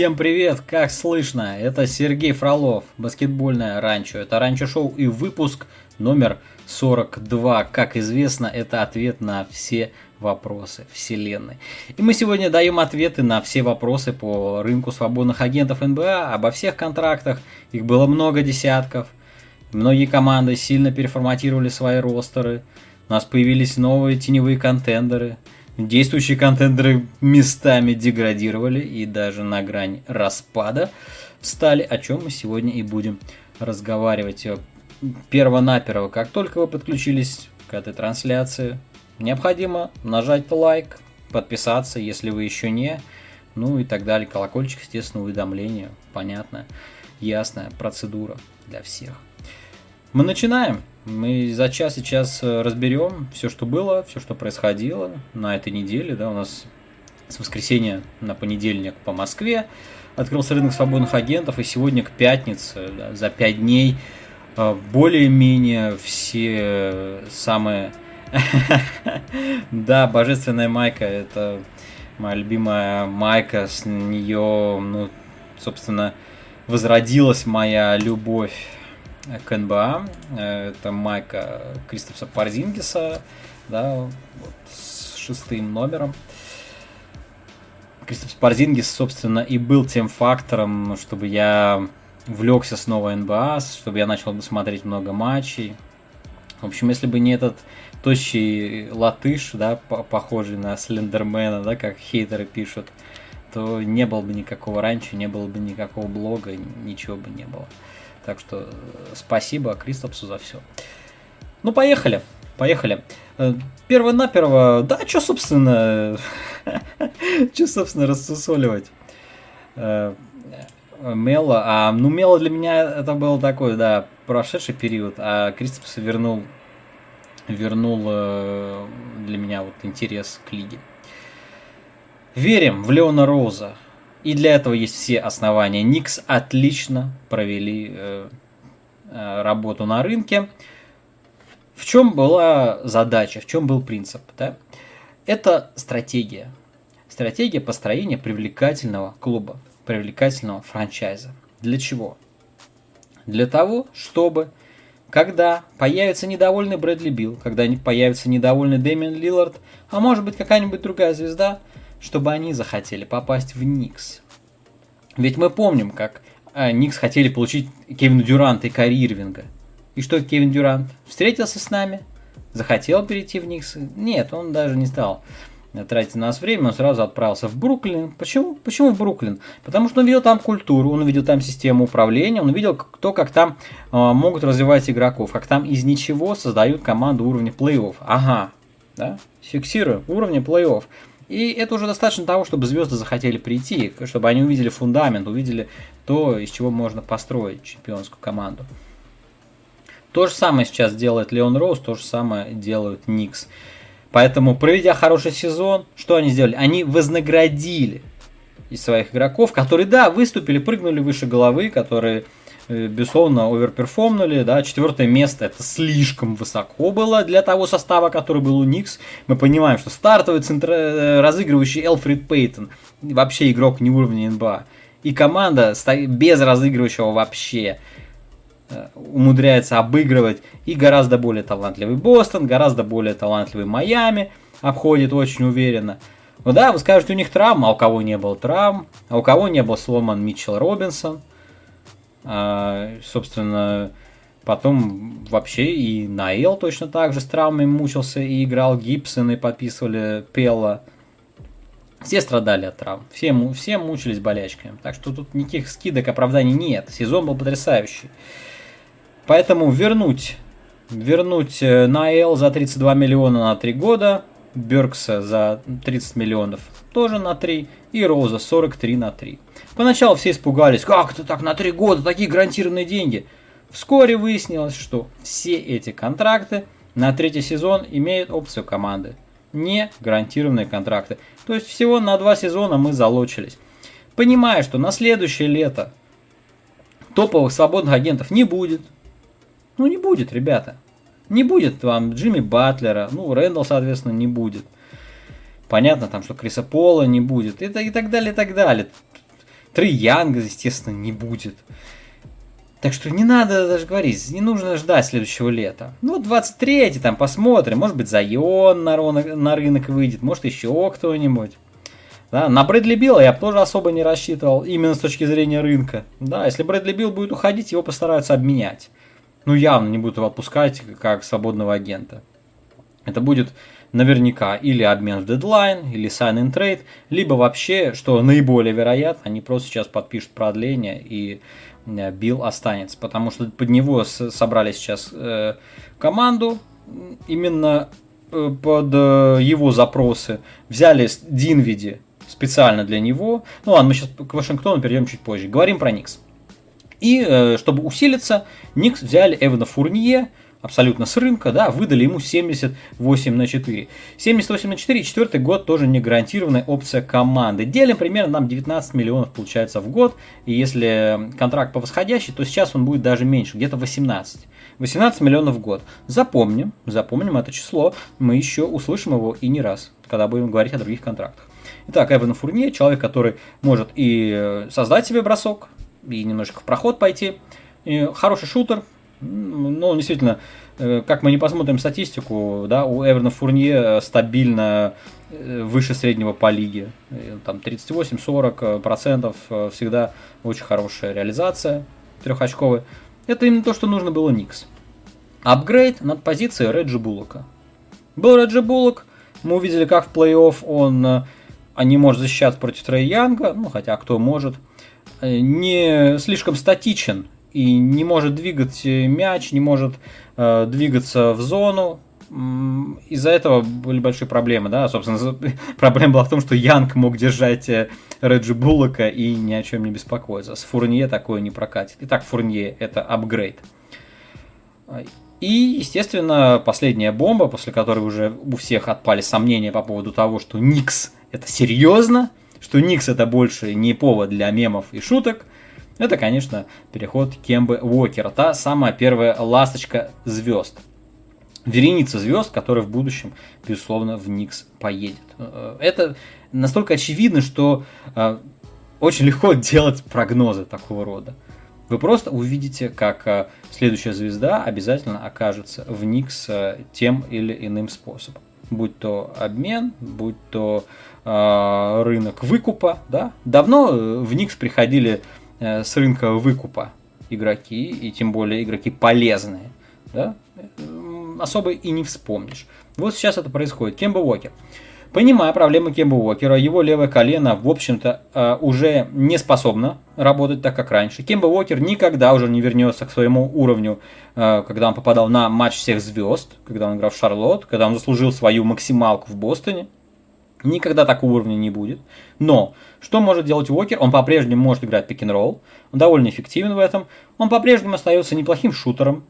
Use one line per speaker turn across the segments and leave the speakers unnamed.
Всем привет, как слышно? Это Сергей Фролов, баскетбольное ранчо. Это ранчо-шоу и выпуск номер 42. Как известно, это ответ на все вопросы Вселенной. И мы сегодня даем ответы на все вопросы по рынку свободных агентов НБА, обо всех контрактах. Их было много десятков. Многие команды сильно переформатировали свои ростеры. У нас появились новые теневые контендеры – Действующие контендеры местами деградировали и даже на грани распада встали, о чем мы сегодня и будем разговаривать. Первонаперво, как только вы подключились к этой трансляции, необходимо нажать лайк, подписаться, если вы еще не, ну и так далее. Колокольчик, естественно, уведомления, понятно, ясная процедура для всех. Мы начинаем. Мы за час сейчас э, разберем все, что было, все, что происходило на этой неделе. Да, у нас с воскресенья на понедельник по Москве открылся рынок свободных агентов, и сегодня к пятнице, да, за пять дней, э, более-менее все самые... Да, божественная майка, это моя любимая майка, с нее, ну, собственно, возродилась моя любовь к НБА. Это майка Кристофса Парзингиса, да, вот, с шестым номером. Кристофс Парзингис, собственно, и был тем фактором, чтобы я влекся снова НБА, чтобы я начал смотреть много матчей. В общем, если бы не этот тощий латыш, да, похожий на Слендермена, да, как хейтеры пишут, то не было бы никакого раньше, не было бы никакого блога, ничего бы не было. Так что э, спасибо Кристопсу за все. Ну, поехали. Поехали. Э, Перво-наперво, да, что, собственно, что, собственно, рассусоливать. Э, Мела, а, ну, Мела для меня это был такой, да, прошедший период, а Кристопс вернул, вернул для меня вот интерес к лиге. Верим в Леона Роуза. И для этого есть все основания. Никс отлично провели э, э, работу на рынке. В чем была задача, в чем был принцип? Да? Это стратегия. Стратегия построения привлекательного клуба, привлекательного франчайза. Для чего? Для того, чтобы когда появится недовольный Брэдли Билл, когда появится недовольный Дэмиан Лиллард, а может быть какая-нибудь другая звезда – чтобы они захотели попасть в Никс. Ведь мы помним, как а, Никс хотели получить Кевина Дюранта и Кари Ирвинга. И что Кевин Дюрант? Встретился с нами, захотел перейти в Никс. Нет, он даже не стал тратить на нас время, он сразу отправился в Бруклин. Почему? Почему в Бруклин? Потому что он видел там культуру, он видел там систему управления, он видел то, как там э, могут развивать игроков, как там из ничего создают команду уровня плей-офф. Ага, да? Фиксируем, уровня плей-офф. И это уже достаточно того, чтобы звезды захотели прийти, чтобы они увидели фундамент, увидели то, из чего можно построить чемпионскую команду. То же самое сейчас делает Леон Роуз, то же самое делают Никс. Поэтому, проведя хороший сезон, что они сделали? Они вознаградили из своих игроков, которые, да, выступили, прыгнули выше головы, которые безусловно, оверперформнули, да, четвертое место это слишком высоко было для того состава, который был у Никс. Мы понимаем, что стартовый центр, э, разыгрывающий Элфрид Пейтон, вообще игрок не уровня НБА, и команда без разыгрывающего вообще э, умудряется обыгрывать и гораздо более талантливый Бостон, гораздо более талантливый Майами, обходит очень уверенно. Ну да, вы скажете, у них травма, а у кого не было травм, а у кого не был сломан Митчелл Робинсон – а, собственно, потом вообще и Наэл точно так же с травмой мучился и играл Гибсон и подписывали Пелла. Все страдали от травм, все, все мучились болячками. Так что тут никаких скидок, оправданий нет. Сезон был потрясающий. Поэтому вернуть, вернуть э, Наэл за 32 миллиона на 3 года, Беркса за 30 миллионов тоже на 3 и Роза 43 на 3. Поначалу все испугались, как это так на 3 года, такие гарантированные деньги. Вскоре выяснилось, что все эти контракты на третий сезон имеют опцию команды. Не гарантированные контракты. То есть всего на два сезона мы залочились. Понимая, что на следующее лето топовых свободных агентов не будет. Ну не будет, ребята. Не будет вам Джимми Батлера, ну Рэндалл, соответственно, не будет. Понятно там, что Криса Пола не будет, и, и так далее, и так далее. Трей Янга, естественно, не будет. Так что не надо даже говорить, не нужно ждать следующего лета. Ну, 23-й там посмотрим, может быть, Зайон на, на рынок выйдет, может, еще кто-нибудь. Да, на Брэдли Билла я тоже особо не рассчитывал, именно с точки зрения рынка. Да, если Брэдли Билл будет уходить, его постараются обменять. Ну, явно не будут его отпускать как свободного агента. Это будет наверняка или обмен в дедлайн, или sign in trade, либо вообще, что наиболее вероятно, они просто сейчас подпишут продление и э, Билл останется, потому что под него собрали сейчас э, команду именно э, под э, его запросы, взяли Динвиди специально для него, ну ладно, мы сейчас к Вашингтону перейдем чуть позже, говорим про Никс. И э, чтобы усилиться, Никс взяли Эвана Фурнье, абсолютно с рынка, да, выдали ему 78 на 4. 78 на 4, четвертый год тоже не гарантированная опция команды. Делим примерно нам 19 миллионов получается в год, и если контракт по восходящей, то сейчас он будет даже меньше, где-то 18. 18 миллионов в год. Запомним, запомним это число, мы еще услышим его и не раз, когда будем говорить о других контрактах. Итак, Эван Фурне, человек, который может и создать себе бросок, и немножко в проход пойти. И хороший шутер, ну, действительно, э, как мы не посмотрим статистику, да, у Эверна Фурнье э, стабильно э, выше среднего по лиге. Там 38-40% всегда очень хорошая реализация трехочковая. Это именно то, что нужно было Никс. Апгрейд над позицией Реджи Буллока. Был Реджи Буллок, мы увидели, как в плей-офф он а не может защищаться против Трей Янга, ну хотя кто может, не слишком статичен и не может двигать мяч, не может э, двигаться в зону. Из-за этого были большие проблемы, да, собственно, проблема была в том, что Янг мог держать э, Реджи Буллока и ни о чем не беспокоиться. С Фурнье такое не прокатит. Итак, Фурнье это апгрейд. И, естественно, последняя бомба, после которой уже у всех отпали сомнения по поводу того, что Никс это серьезно, что Никс это больше не повод для мемов и шуток, это, конечно, переход Кембы Уокера, та самая первая ласточка звезд. Вереница звезд, которая в будущем, безусловно, в Никс поедет. Э, это настолько очевидно, что э, очень легко делать прогнозы такого рода. Вы просто увидите, как э, следующая звезда обязательно окажется в Никс тем или иным способом. Будь то обмен, будь то э, рынок выкупа. Да? Давно в Никс приходили Э, с рынка выкупа игроки, и тем более игроки полезные, да, особо и не вспомнишь. Вот сейчас это происходит. Кемба Уокер. Понимая проблемы Кемба Уокера, его левое колено, в общем-то, э, уже не способно работать так, как раньше. Кемба Уокер никогда уже не вернется к своему уровню, э, когда он попадал на матч всех звезд, когда он играл в Шарлотт, когда он заслужил свою максималку в Бостоне. Никогда такого уровня не будет. Но что может делать Уокер? Он по-прежнему может играть пик-н-ролл. Он довольно эффективен в этом. Он по-прежнему остается неплохим шутером.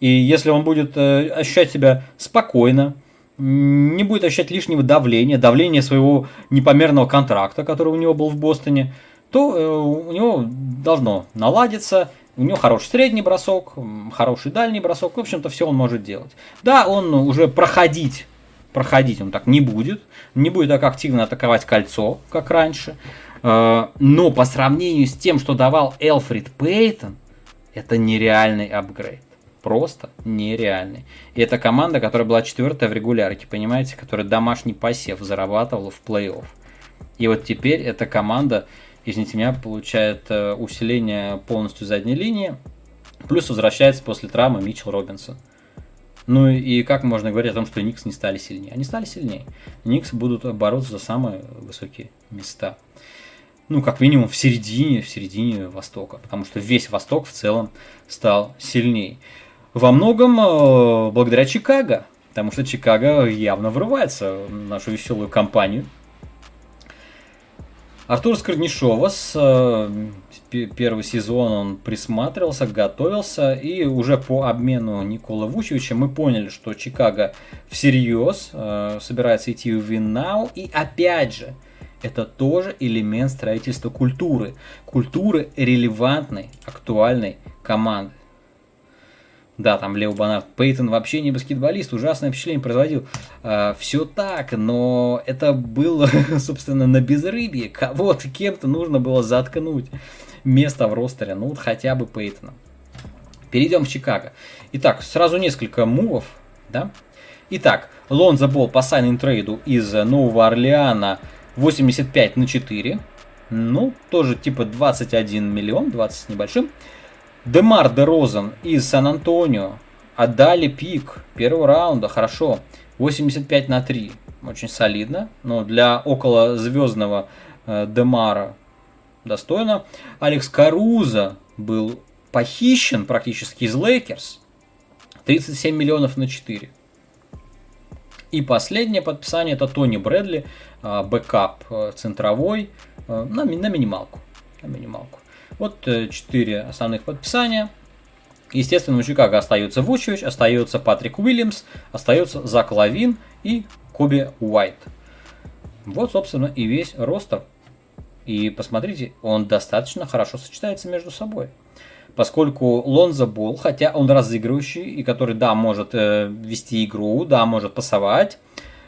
И если он будет э, ощущать себя спокойно, не будет ощущать лишнего давления, давления своего непомерного контракта, который у него был в Бостоне, то э, у него должно наладиться, у него хороший средний бросок, хороший дальний бросок, в общем-то все он может делать. Да, он уже проходить проходить он так не будет, не будет так активно атаковать кольцо, как раньше. Э, но по сравнению с тем, что давал Элфрид Пейтон, это нереальный апгрейд. Просто нереальный. И это команда, которая была четвертая в регулярке, понимаете, которая домашний посев зарабатывала в плей-офф. И вот теперь эта команда, извините меня, получает э, усиление полностью задней линии, плюс возвращается после травмы Митчел Робинсон. Ну и как можно говорить о том, что Никс не стали сильнее? Они стали сильнее. Никс будут бороться за самые высокие места. Ну, как минимум в середине, в середине Востока. Потому что весь Восток в целом стал сильнее. Во многом э, благодаря Чикаго. Потому что Чикаго явно врывается в нашу веселую компанию. Артур Скорнишова с э, первый сезон он присматривался, готовился, и уже по обмену Никола Вучевича мы поняли, что Чикаго всерьез э, собирается идти в Виннау, и опять же, это тоже элемент строительства культуры, культуры релевантной, актуальной команды. Да, там Лео Бонард Пейтон вообще не баскетболист, ужасное впечатление производил. А, все так, но это было, собственно, на безрыбье. Кого-то, кем-то нужно было заткнуть место в ростере. Ну, вот хотя бы Пейтона. Перейдем в Чикаго. Итак, сразу несколько мувов, да? Итак, Лонза Бол по сайнинг трейду из Нового Орлеана 85 на 4. Ну, тоже типа 21 миллион, 20 с небольшим. Демар де Розен из Сан-Антонио отдали пик первого раунда, хорошо, 85 на 3, очень солидно, но для около звездного э, Демара достойно. Алекс Карузо был похищен практически из Лейкерс, 37 миллионов на 4. И последнее подписание это Тони Брэдли, э, backup э, центровой, э, на, на минималку. На минималку. Вот четыре основных подписания. Естественно, у Чикаго остается Вучевич, остается Патрик Уильямс, остается Зак Лавин и Коби Уайт. Вот, собственно, и весь ростер. И посмотрите, он достаточно хорошо сочетается между собой. Поскольку Лонза Бол, хотя он разыгрывающий, и который, да, может э, вести игру, да, может пасовать,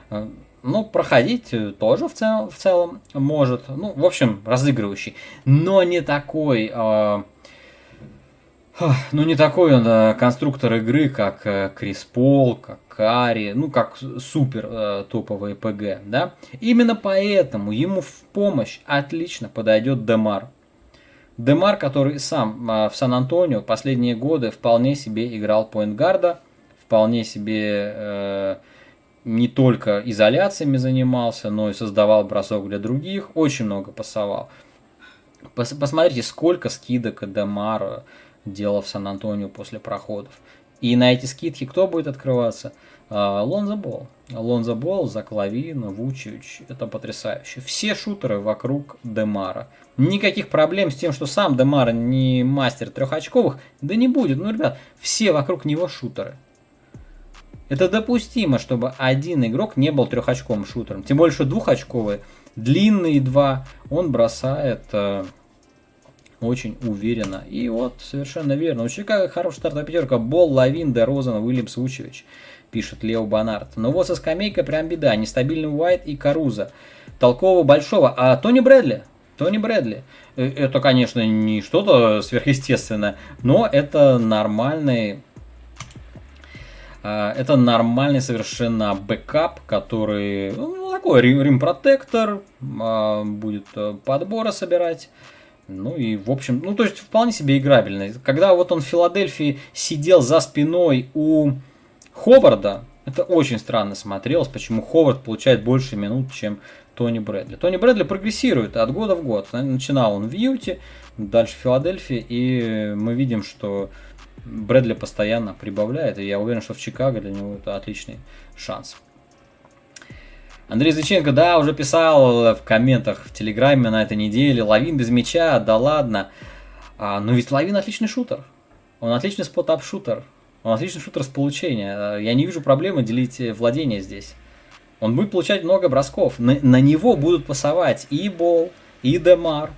э, ну, проходить тоже в целом, в целом может. Ну, в общем, разыгрывающий. Но не такой... Э, ну, не такой он э, конструктор игры, как э, Крис Пол, как Кари, ну, как супер э, топовый ПГ, да. Именно поэтому ему в помощь отлично подойдет Демар. Демар, который сам э, в Сан-Антонио последние годы вполне себе играл поинтгарда, вполне себе э, не только изоляциями занимался, но и создавал бросок для других, очень много пасовал. Пос посмотрите, сколько скидок Демара делал в Сан-Антонио после проходов. И на эти скидки кто будет открываться? А, Лонза Бол. Лонза Бол, Заклавин, Вучевич. Это потрясающе. Все шутеры вокруг Демара. Никаких проблем с тем, что сам Демар не мастер трехочковых, да не будет. Ну, ребят, все вокруг него шутеры. Это допустимо, чтобы один игрок не был трехочковым шутером. Тем более, что двухочковые, длинные два, он бросает э, очень уверенно. И вот, совершенно верно. У Чикаго хорошая стартовая пятерка. Бол, Лавин, Дерозан, Уильямс, Вучевич, пишет Лео Бонард. Но вот со скамейкой прям беда. Нестабильный Уайт и Каруза. Толкового большого. А Тони Брэдли? Тони Брэдли. Э, это, конечно, не что-то сверхъестественное, но это нормальный это нормальный совершенно бэкап, который ну, такой рим-протектор, а, будет э, подборы собирать. Ну и, в общем, ну то есть вполне себе играбельный. Когда вот он в Филадельфии сидел за спиной у Ховарда, это очень странно смотрелось, почему Ховард получает больше минут, чем Тони Брэдли. Тони Брэдли прогрессирует от года в год. Начинал он в Юте, дальше в Филадельфии, и мы видим, что Брэдли постоянно прибавляет, и я уверен, что в Чикаго для него это отличный шанс. Андрей Зыченко, да, уже писал в комментах в Телеграме на этой неделе, Лавин без мяча, да ладно. А, но ведь Лавин отличный шутер. Он отличный спот-ап-шутер. Он отличный шутер с получения. Я не вижу проблемы делить владение здесь. Он будет получать много бросков. На, на него будут пасовать и Бол, и Демар,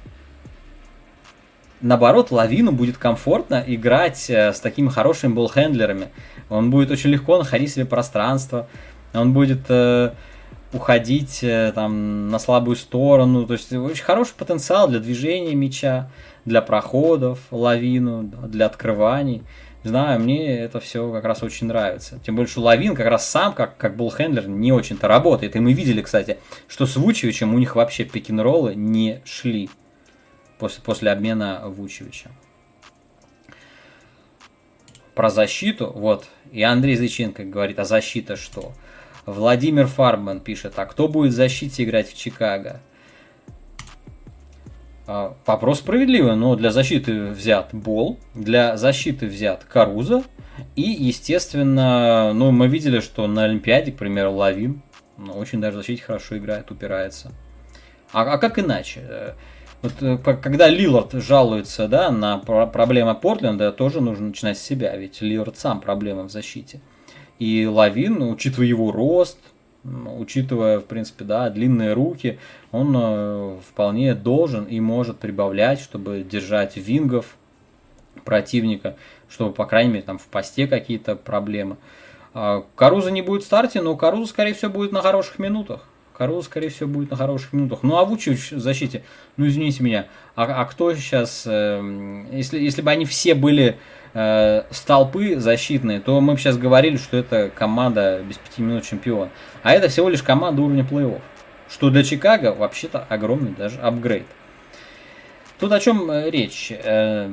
наоборот, Лавину будет комфортно играть э, с такими хорошими болхендлерами. Он будет очень легко находить себе пространство. Он будет э, уходить э, там на слабую сторону. То есть очень хороший потенциал для движения мяча, для проходов, лавину, для открываний. Знаю, мне это все как раз очень нравится. Тем что Лавин как раз сам, как, как болхендлер, не очень-то работает. И мы видели, кстати, что с Вучевичем у них вообще пикин-роллы не шли после, после обмена Вучевича. Про защиту, вот, и Андрей Зыченко говорит, а защита что? Владимир Фарбман пишет, а кто будет в защите играть в Чикаго? А, вопрос справедливый, но для защиты взят Бол, для защиты взят Каруза, и, естественно, ну, мы видели, что на Олимпиаде, к примеру, Лавин ну, очень даже в защите хорошо играет, упирается. А, а как иначе? Вот э, когда Лилард жалуется да, на проблемы Портленда, тоже нужно начинать с себя, ведь Лилард сам проблема в защите. И Лавин, учитывая его рост, учитывая, в принципе, да, длинные руки, он э, вполне должен и может прибавлять, чтобы держать вингов противника, чтобы, по крайней мере, там в посте какие-то проблемы. А Каруза не будет в старте, но Каруза, скорее всего, будет на хороших минутах. Каруза, скорее всего, будет на хороших минутах. Ну, а Вучевич в защите, ну, извините меня, а, а кто сейчас, э, если, если бы они все были э, столпы защитные, то мы бы сейчас говорили, что это команда без пяти минут чемпион. А это всего лишь команда уровня плей-офф. Что для Чикаго вообще-то огромный даже апгрейд. Тут о чем э, речь? Э,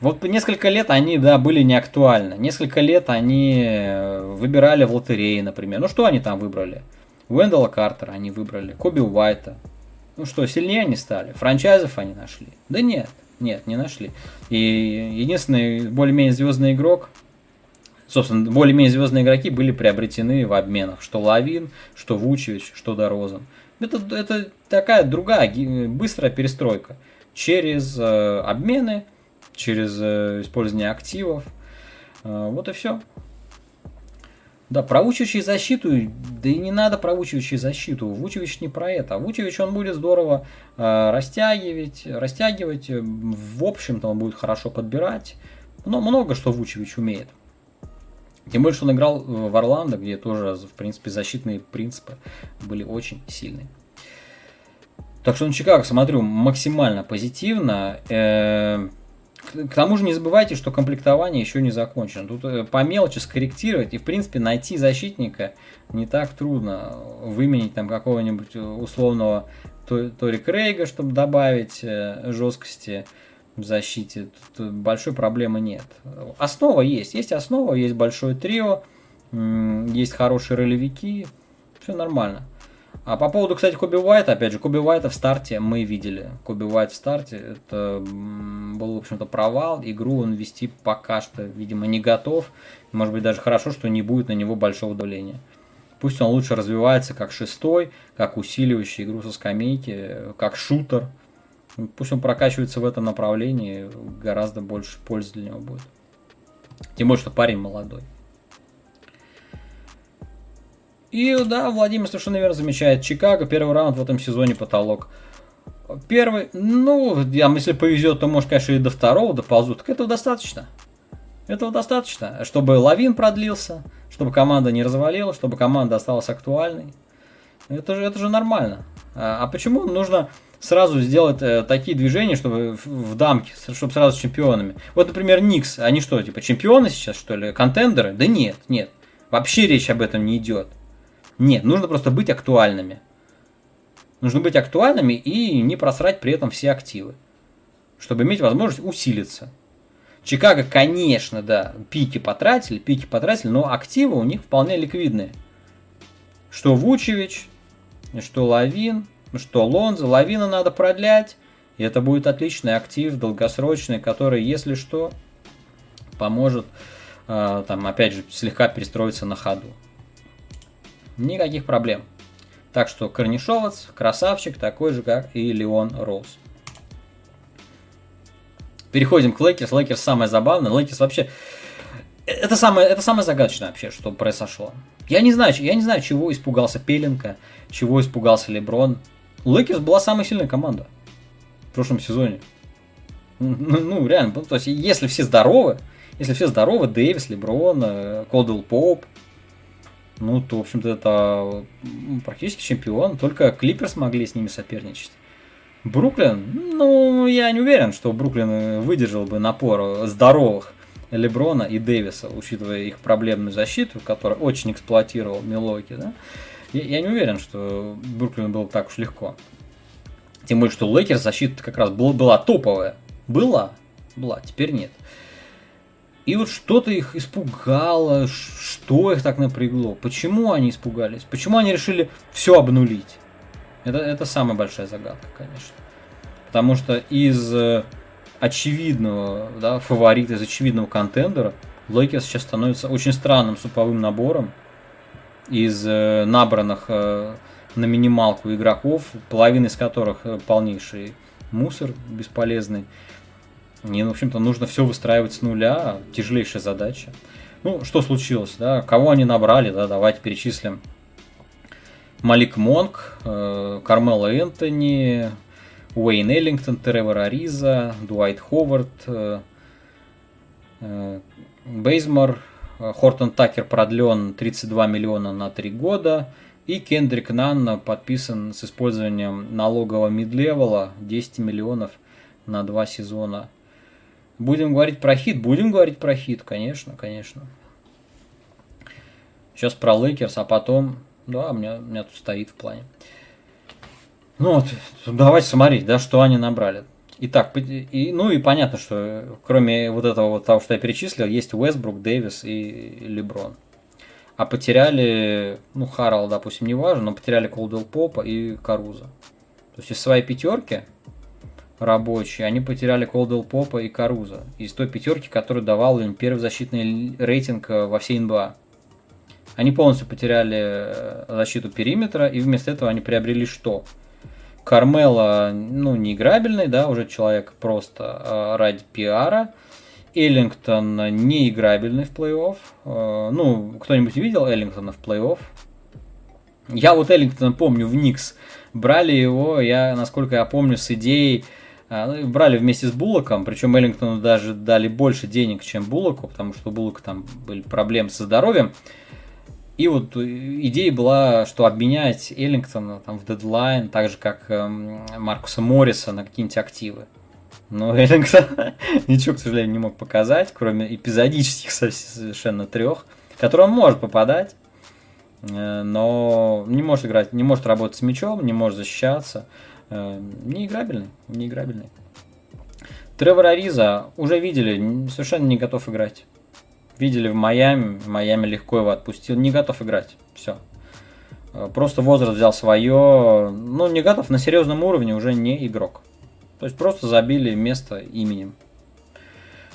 вот несколько лет они, да, были не актуальны. Несколько лет они э, выбирали в лотерее, например. Ну что они там выбрали? Уэндала Картера они выбрали, Коби Уайта. Ну что, сильнее они стали? Франчайзов они нашли? Да нет, нет, не нашли. И единственный более-менее звездный игрок, собственно, более-менее звездные игроки были приобретены в обменах. Что Лавин, что Вучевич, что Дорозан. Это, это такая другая быстрая перестройка. Через э, обмены, через э, использование активов. Э, вот и все. Да, проучивающий защиту, да и не надо проучивающий защиту. Вучевич не про это. Вучевич он будет здорово э, растягивать, растягивать. В общем-то он будет хорошо подбирать. Но много что Вучевич умеет. Тем более, что он играл в Орландо, где тоже, в принципе, защитные принципы были очень сильные. Так что на Чикаго смотрю максимально позитивно. Э, к тому же не забывайте, что комплектование еще не закончено. Тут э, по мелочи скорректировать и, в принципе, найти защитника не так трудно. Выменить там какого-нибудь э, условного Тори Крейга, чтобы добавить э, жесткости в защите. Тут большой проблемы нет. Основа есть. Есть основа, есть большое трио, есть хорошие ролевики. Все нормально. А по поводу, кстати, Коби Уайта, опять же, Коби Уайта в старте мы видели. Коби Уайт в старте, это был, в общем-то, провал. Игру он вести пока что, видимо, не готов. Может быть, даже хорошо, что не будет на него большого давления. Пусть он лучше развивается как шестой, как усиливающий игру со скамейки, как шутер. Пусть он прокачивается в этом направлении, гораздо больше пользы для него будет. Тем более, что парень молодой. И да, Владимир совершенно верно замечает. Чикаго, первый раунд в этом сезоне потолок. Первый, ну, я, если повезет, то может, конечно, и до второго доползут. Так этого достаточно. Этого достаточно, чтобы лавин продлился, чтобы команда не развалилась, чтобы команда осталась актуальной. Это же, это же нормально. А, а почему нужно сразу сделать э, такие движения, чтобы в, в дамке, чтобы сразу с чемпионами? Вот, например, Никс, они что, типа чемпионы сейчас, что ли, контендеры? Да нет, нет. Вообще речь об этом не идет. Нет, нужно просто быть актуальными. Нужно быть актуальными и не просрать при этом все активы, чтобы иметь возможность усилиться. Чикаго, конечно, да, пики потратили, пики потратили, но активы у них вполне ликвидные. Что Вучевич, что Лавин, что Лонза. Лавина надо продлять, и это будет отличный актив, долгосрочный, который, если что, поможет, э, там, опять же, слегка перестроиться на ходу. Никаких проблем. Так что Корнишовец, красавчик, такой же, как и Леон Роуз. Переходим к Лейкерс. Лейкерс самое забавное. Лейкерс вообще... Это самое, это самое загадочное вообще, что произошло. Я не знаю, я не знаю, чего испугался Пеленко, чего испугался Леброн. Лейкерс была самая сильная команда в прошлом сезоне. Ну, ну реально, то есть, если все здоровы, если все здоровы, Дэвис, Леброн, э, Колдуэлл Поуп, ну, то, в общем-то, это практически чемпион. Только Клипперс смогли с ними соперничать. Бруклин, ну, я не уверен, что Бруклин выдержал бы напор здоровых Леброна и Дэвиса, учитывая их проблемную защиту, которая очень эксплуатировал Милуоки, да. Я, я не уверен, что Бруклин был так уж легко. Тем более, что Лейкерс защита как раз была, была топовая. Была, была, теперь нет. И вот что-то их испугало, что их так напрягло, почему они испугались, почему они решили все обнулить. Это, это самая большая загадка, конечно. Потому что из э, очевидного да, фаворита, из очевидного контендера, Лейкерс сейчас становится очень странным суповым набором из э, набранных э, на минималку игроков, половина из которых полнейший мусор бесполезный. И, в общем-то, нужно все выстраивать с нуля, тяжелейшая задача. Ну, что случилось, да, кого они набрали, да, давайте перечислим. Малик Монк, э, Кармела Энтони, Уэйн Эллингтон, Тревор Ариза, Дуайт Ховард, Бейзмор, Хортон Такер продлен 32 миллиона на 3 года. И Кендрик Нан подписан с использованием налогового мидлевела 10 миллионов на 2 сезона. Будем говорить про хит? Будем говорить про хит, конечно, конечно. Сейчас про Лейкерс, а потом... Да, у меня, у меня тут стоит в плане. Ну вот, давайте смотреть, да, что они набрали. Итак, и, ну и понятно, что кроме вот этого вот того, что я перечислил, есть Уэсбрук, Дэвис и Леброн. А потеряли, ну, Харрелл, допустим, не важно, но потеряли Колдуэлл Поупа и Каруза. То есть из своей пятерки рабочие, они потеряли Колдуэлл Поупа и Каруза. Из той пятерки, которая давал им первый защитный рейтинг э, во всей НБА. Они полностью потеряли э, защиту периметра, и вместо этого они приобрели что? Кармела, ну, не играбельный, да, уже человек просто э, ради пиара. Эллингтон не играбельный в плей-офф. Ну, кто-нибудь видел Эллингтона в плей-офф? Я вот Эллингтона помню в Никс. Брали его, я, насколько я помню, с идеей брали вместе с Буллоком, причем Эллингтону даже дали больше денег, чем Буллоку, потому что у Буллока там были проблемы со здоровьем. И вот идея была, что обменять Эллингтона там, в дедлайн, так же как эм, Маркуса Морриса на какие-нибудь активы. Но Эллингтон ничего, к сожалению, не мог показать, кроме эпизодических совершенно трех, которые он может попадать, э, но не может играть, не может работать с мячом, не может защищаться. Э, неиграбельный, неиграбельный. Тревор Ариза уже видели, совершенно не готов играть видели в Майами, Майами легко его отпустил, не готов играть, все. Э, просто возраст взял свое, ну не готов, на серьезном уровне уже не игрок. То есть просто забили место именем.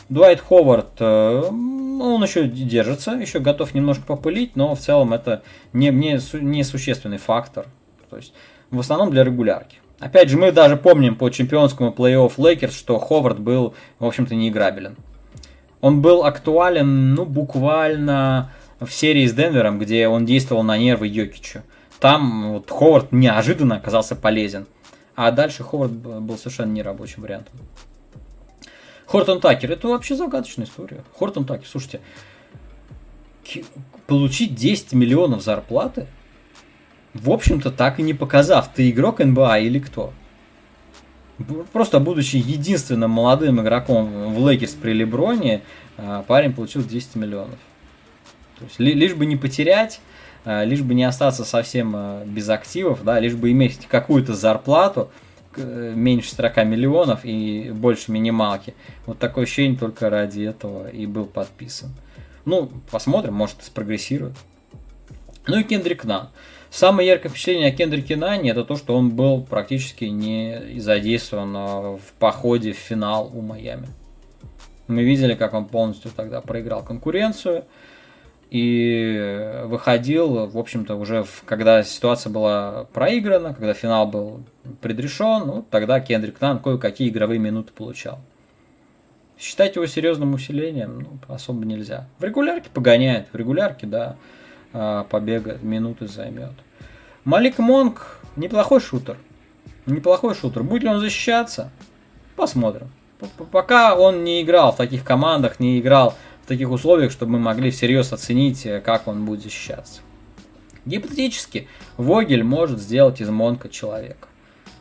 Дуайт Ховард, э, он еще держится, еще готов немножко попылить, но в целом это не, не, не существенный фактор. То есть в основном для регулярки. Опять же, мы даже помним по чемпионскому плей-офф Лейкерс, что Ховард был, в общем-то, неиграбелен. Он был актуален, ну, буквально в серии с Денвером, где он действовал на нервы Йокичу. Там вот Ховард неожиданно оказался полезен. А дальше Ховард был совершенно нерабочим вариантом. Хортон Такер, это вообще загадочная история. Хортон Такер, слушайте, получить 10 миллионов зарплаты, в общем-то, так и не показав, ты игрок НБА или кто. Просто будучи единственным молодым игроком в Лейкерс при Леброне, а, парень получил 200 миллионов. То есть, лишь бы не потерять, а, лишь бы не остаться совсем а, без активов, да, лишь бы иметь какую-то зарплату, меньше 40 миллионов и больше минималки. Вот такое ощущение только ради этого и был подписан. Ну, посмотрим, может, спрогрессирует. Ну и Кендрик Нан. Самое яркое впечатление о Кендрике Нане это то, что он был практически не задействован в походе в финал у Майами. Мы видели, как он полностью тогда проиграл конкуренцию и выходил, в общем-то, уже в, когда ситуация была проиграна, когда финал был предрешен, ну, тогда Кендрик Нан кое-какие игровые минуты получал. Считать его серьезным усилением ну, особо нельзя. В регулярке погоняет, в регулярке, да, а, побега минуты займет. Малик Монг неплохой шутер. Неплохой шутер. Будет ли он защищаться? Посмотрим. Пока он не играл в таких командах, не играл в таких условиях, чтобы мы могли всерьез оценить, э, как он будет защищаться. Гипотетически, Вогель может сделать из Монка человека.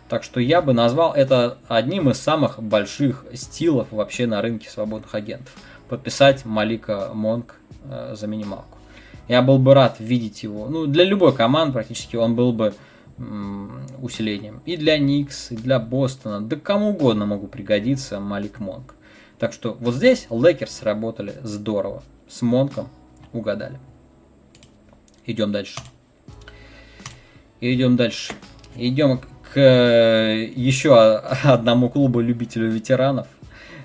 Так что я бы назвал это одним из самых больших стилов вообще на рынке свободных агентов. Подписать Малика Монка э, за минималку. Я был бы рад видеть его. Ну, для любой команды практически он был бы усилением. И для Никс, и для Бостона, да кому угодно мог пригодиться Малик Монк. Так что вот здесь Лейкерс работали здорово. С Монком угадали. Идем дальше. Идем дальше. Идем к еще одному клубу любителю ветеранов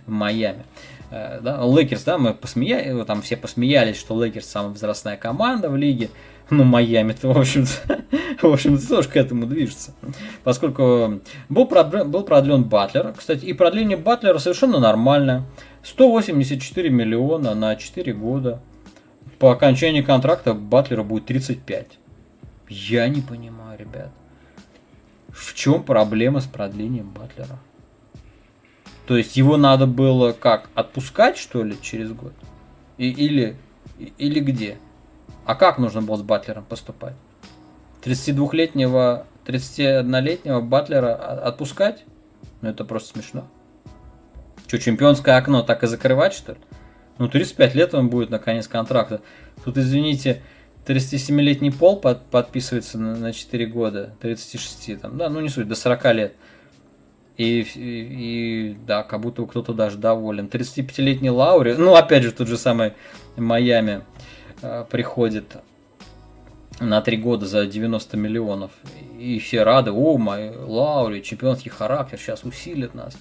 Майами. Э, да, Лейкерс, да, мы посмеялись, там все посмеялись, что Лейкерс самая возрастная команда в лиге. Ну, Майами-то, в общем-то, в общем-то, тоже к этому движется. Поскольку был, продлен, был продлен Батлер. Кстати, и продление Батлера совершенно нормальное. 184 миллиона на 4 года. По окончании контракта Батлера будет 35. Я не понимаю, ребят. В чем проблема с продлением Батлера? То есть его надо было как, отпускать, что ли, через год? И, или, или где? А как нужно было с Батлером поступать? 32-летнего, 31-летнего Батлера отпускать? Ну это просто смешно. Что, чемпионское окно так и закрывать, что ли? Ну, 35 лет он будет на конец контракта. Тут, извините, 37-летний пол под, подписывается на, на 4 года, 36, там, да, ну не суть, до 40 лет. И, и, и да, как будто кто-то даже доволен. 35-летний Лаури, ну опять же, тот же самый Майами э, приходит на 3 года за 90 миллионов. И все рады, о, мой Лаури, чемпионский характер, сейчас усилит нас.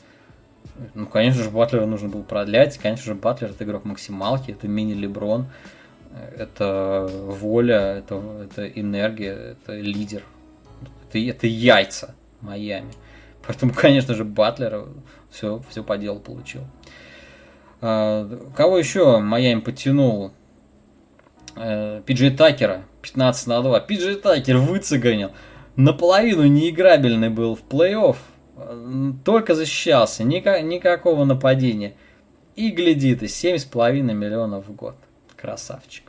Ну, конечно же, Батлера нужно было продлять. Конечно же, Батлер это игрок максималки, это мини-леброн, это воля, это, это энергия, это лидер. Это, это яйца Майами. Поэтому, конечно же, Батлер все, все по делу получил. А, кого еще Майами подтянул? Э, Пиджей Такера, 15 на 2. Пиджей Такер выцеганил. Наполовину неиграбельный был в плей-офф. Только защищался, никак, никакого нападения. И гляди ты, 7,5 миллионов в год. Красавчик.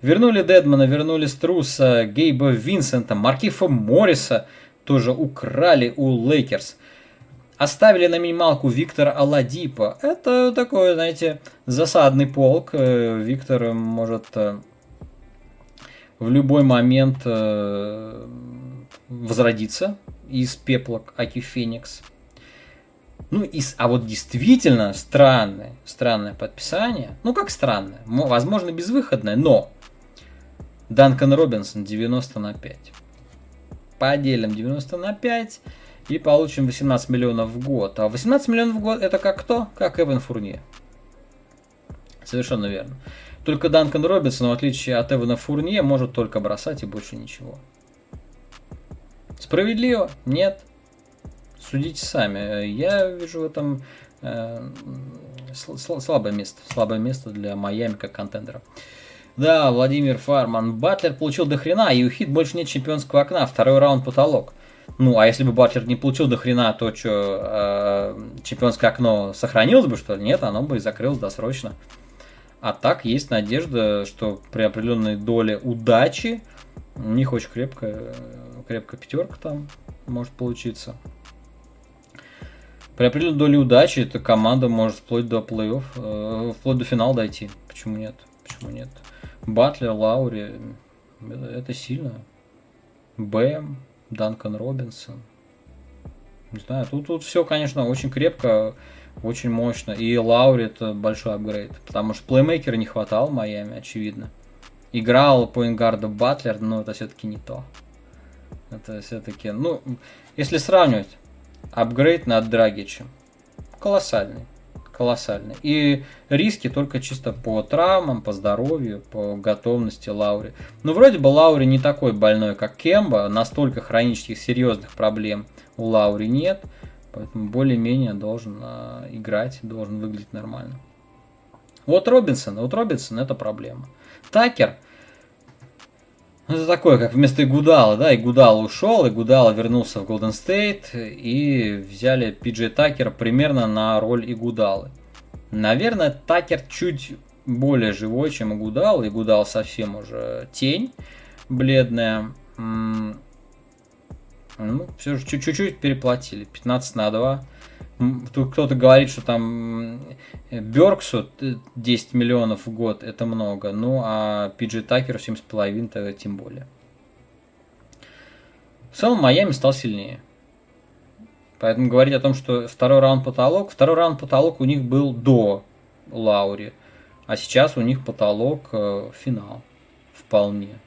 Вернули Дедмана, вернули Струса, Гейба Винсента, Маркифа Морриса – тоже украли у Лейкерс. Оставили на минималку Виктора Аладипа. Это такой, знаете, засадный полк. Э, Виктор может э, в любой момент э, возродиться из пепла аки Феникс. Ну, и, а вот действительно странное, странное подписание. Ну, как странное? Возможно, безвыходное, но Данкан Робинсон 90 на 5 поделим 90 на 5 и получим 18 миллионов в год. А 18 миллионов в год это как кто? Как Эван Фурнье. Совершенно верно. Только Данкан Робинсон, в отличие от Эвана Фурнье, может только бросать и больше ничего. Справедливо? Нет. Судите сами. Я вижу в этом э, слабое место. Слабое место для Майами как контендера. Да, Владимир Фарман. Батлер получил до хрена, и у Хит больше нет чемпионского окна. Второй раунд потолок. Ну, а если бы Батлер не получил до хрена, то что, э, чемпионское окно сохранилось бы, что ли? Нет, оно бы и закрылось досрочно. А так есть надежда, что при определенной доле удачи у них очень крепкая, крепкая пятерка там может получиться. При определенной доле удачи эта команда может вплоть до плей-офф, э, вплоть до финала дойти. Почему нет? Почему нет? Батлер, Лаури, это сильно. Бэм, Данкан Робинсон. Не знаю, тут, тут все, конечно, очень крепко, очень мощно. И Лаури это большой апгрейд. Потому что плеймейкера не хватало Майами, очевидно. Играл по ингарда Батлер, но это все-таки не то. Это все-таки, ну, если сравнивать, апгрейд над Драгичем колоссальный колоссальный. И риски только чисто по травмам, по здоровью, по готовности Лаури. Ну, вроде бы Лаури не такой больной, как Кемба, настолько хронических серьезных проблем у Лаури нет, поэтому более-менее должен э, играть, должен выглядеть нормально. Вот Робинсон, вот Робинсон это проблема. Такер, это такое, как вместо Игудала, да, Игудала ушел, Игудала вернулся в Голден Стейт и взяли Пиджей Такера примерно на роль Игудалы. Наверное, Такер чуть более живой, чем Игудал. Игудал совсем уже тень бледная. Ну, все же чуть-чуть переплатили. 15 на 2. Кто-то говорит, что там Берксу 10 миллионов в год это много, ну а Пиджи Такеру 7,5 то тем более. В целом Майами стал сильнее. Поэтому говорить о том, что второй раунд потолок, второй раунд потолок у них был до Лаури, а сейчас у них потолок э, финал. Вполне.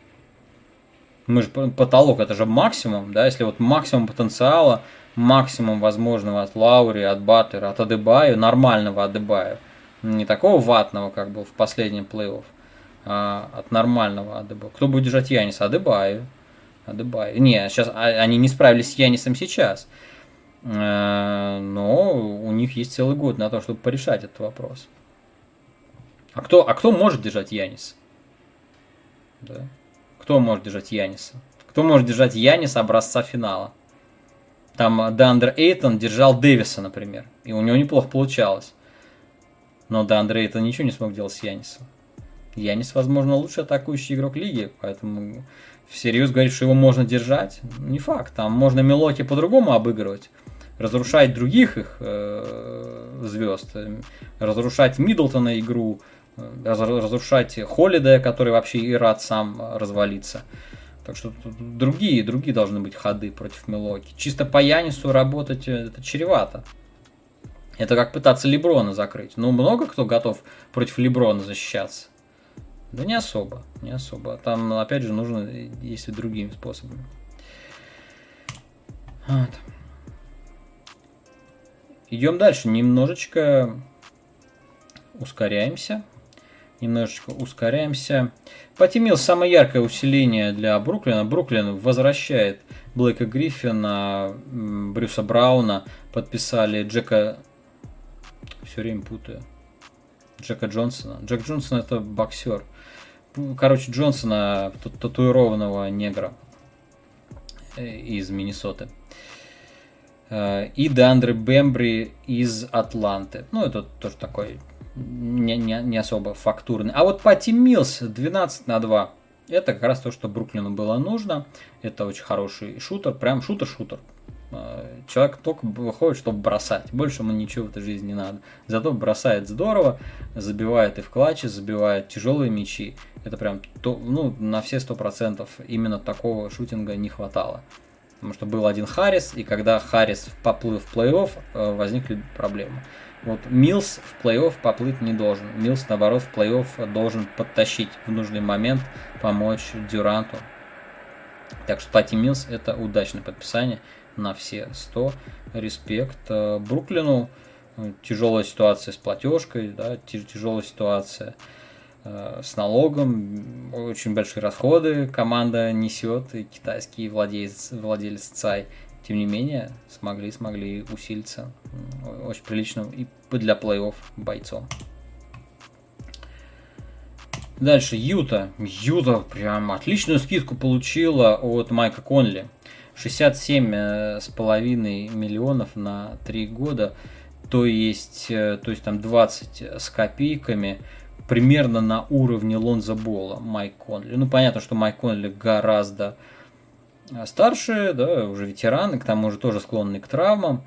Мы же потолок это же максимум, да, если вот максимум потенциала максимум возможного от Лаури, от Баттера, от Адебаю, нормального Адебаю. Не такого ватного, как был в последнем плей-офф, а от нормального Адебаю. Кто будет держать Яниса? Адебаю. Адебаю. Не, сейчас а, они не справились с Янисом сейчас. Э, но у них есть целый год на то, чтобы порешать этот вопрос. А кто, а кто может держать Янис? Да. Кто может держать Яниса? Кто может держать Яниса образца финала? Там Дандер Эйтон держал Дэвиса, например, и у него неплохо получалось. Но Дандер Эйтон ничего не смог делать с Янисом. Янис, возможно, лучший атакующий игрок лиги, поэтому всерьез говорить, что его можно держать, не факт. Там можно Мелоки по-другому обыгрывать, разрушать других их э, звезд, разрушать Миддлтона игру, э, разрушать Холидея, который вообще и рад сам развалиться. Так что другие, другие должны быть ходы против Милоки. Чисто по Янису работать э, это чревато. Это как пытаться Леброна закрыть. Ну, много кто готов против Леброна защищаться. Да не особо, не особо. Там, опять же, нужно действовать другими способами. Вот. Идем дальше. Немножечко ускоряемся. Немножечко ускоряемся. Потемил самое яркое усиление для Бруклина. Бруклин возвращает Блэка Гриффина, Брюса Брауна. Подписали Джека... Все время путаю. Джека Джонсона. Джек Джонсон это боксер. Короче, Джонсона, татуированного негра э, из Миннесоты. Э, и Деандре Бембри из Атланты. Ну, это тоже такой не, не, не особо фактурный. А вот Пати Милс 12 на 2. Это как раз то, что Бруклину было нужно. Это очень хороший шутер. Прям шутер-шутер. Э, человек только выходит, чтобы бросать. Больше ему ничего в этой жизни не надо. Зато бросает здорово, забивает и в клатче, забивает тяжелые мячи. Это прям то, ну, на все сто процентов именно такого шутинга не хватало. Потому что был один Харрис, и когда Харрис поплыл в плей-офф, э, возникли проблемы. Вот Милс в плей-офф поплыть не должен. Милс, наоборот, в плей-офф должен подтащить в нужный момент, помочь Дюранту. Так что Пати Милс это удачное подписание на все 100. Респект э, Бруклину. Тяжелая ситуация с платежкой, да, тяжелая ситуация э, с налогом, очень большие расходы команда несет, и китайский владелец, владелец ЦАЙ, тем не менее, смогли, смогли усилиться очень приличным и для плей-офф бойцом. Дальше Юта. Юта прям отличную скидку получила от Майка Конли. 67,5 миллионов на 3 года, то есть, э, то есть там 20 с копейками, примерно на уровне Лонза Бола Майк Конли. Ну, понятно, что Майк Конли гораздо э, старше, да, уже ветеран, и к тому же тоже склонный к травмам,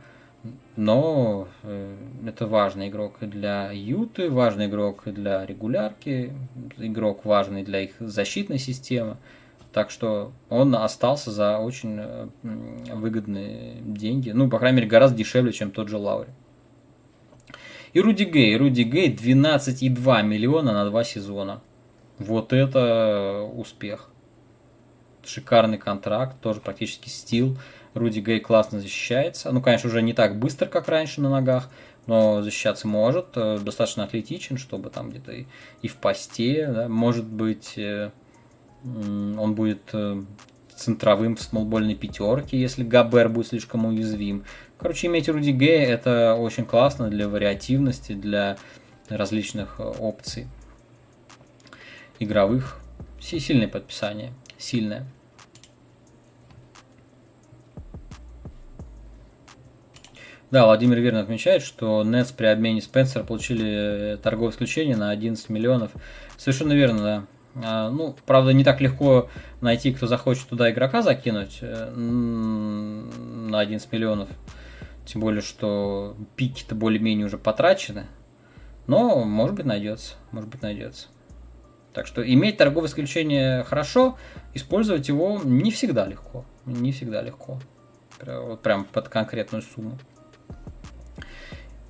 но э, это важный игрок для Юты, важный игрок для регулярки, игрок важный для их защитной системы. Так что он остался за очень э, выгодные деньги. Ну, по крайней мере, гораздо дешевле, чем тот же Лаури. И Руди Гей. Руди Гей 12,2 миллиона на два сезона. Вот это успех. Шикарный контракт, тоже практически стил. Руди Гей классно защищается. Ну, конечно, уже не так быстро, как раньше на ногах, но защищаться может. Э, достаточно атлетичен, чтобы там где-то и в посте, да, может быть, э, он будет э, центровым в смолбольной пятерке, если Габер будет слишком уязвим. Короче, иметь Руди Гея это очень классно для вариативности, для различных опций игровых. Сильное подписание. Сильное. Да, Владимир верно отмечает, что Нетс при обмене Спенсера получили торговое исключение на 11 миллионов. Совершенно верно, да. А, ну, правда, не так легко найти, кто захочет туда игрока закинуть э, на 11 миллионов. Тем более, что пики-то более-менее уже потрачены. Но, может быть, найдется. Может быть, найдется. Так что иметь торговое исключение хорошо, использовать его не всегда легко. Не всегда легко. Вот прям под конкретную сумму.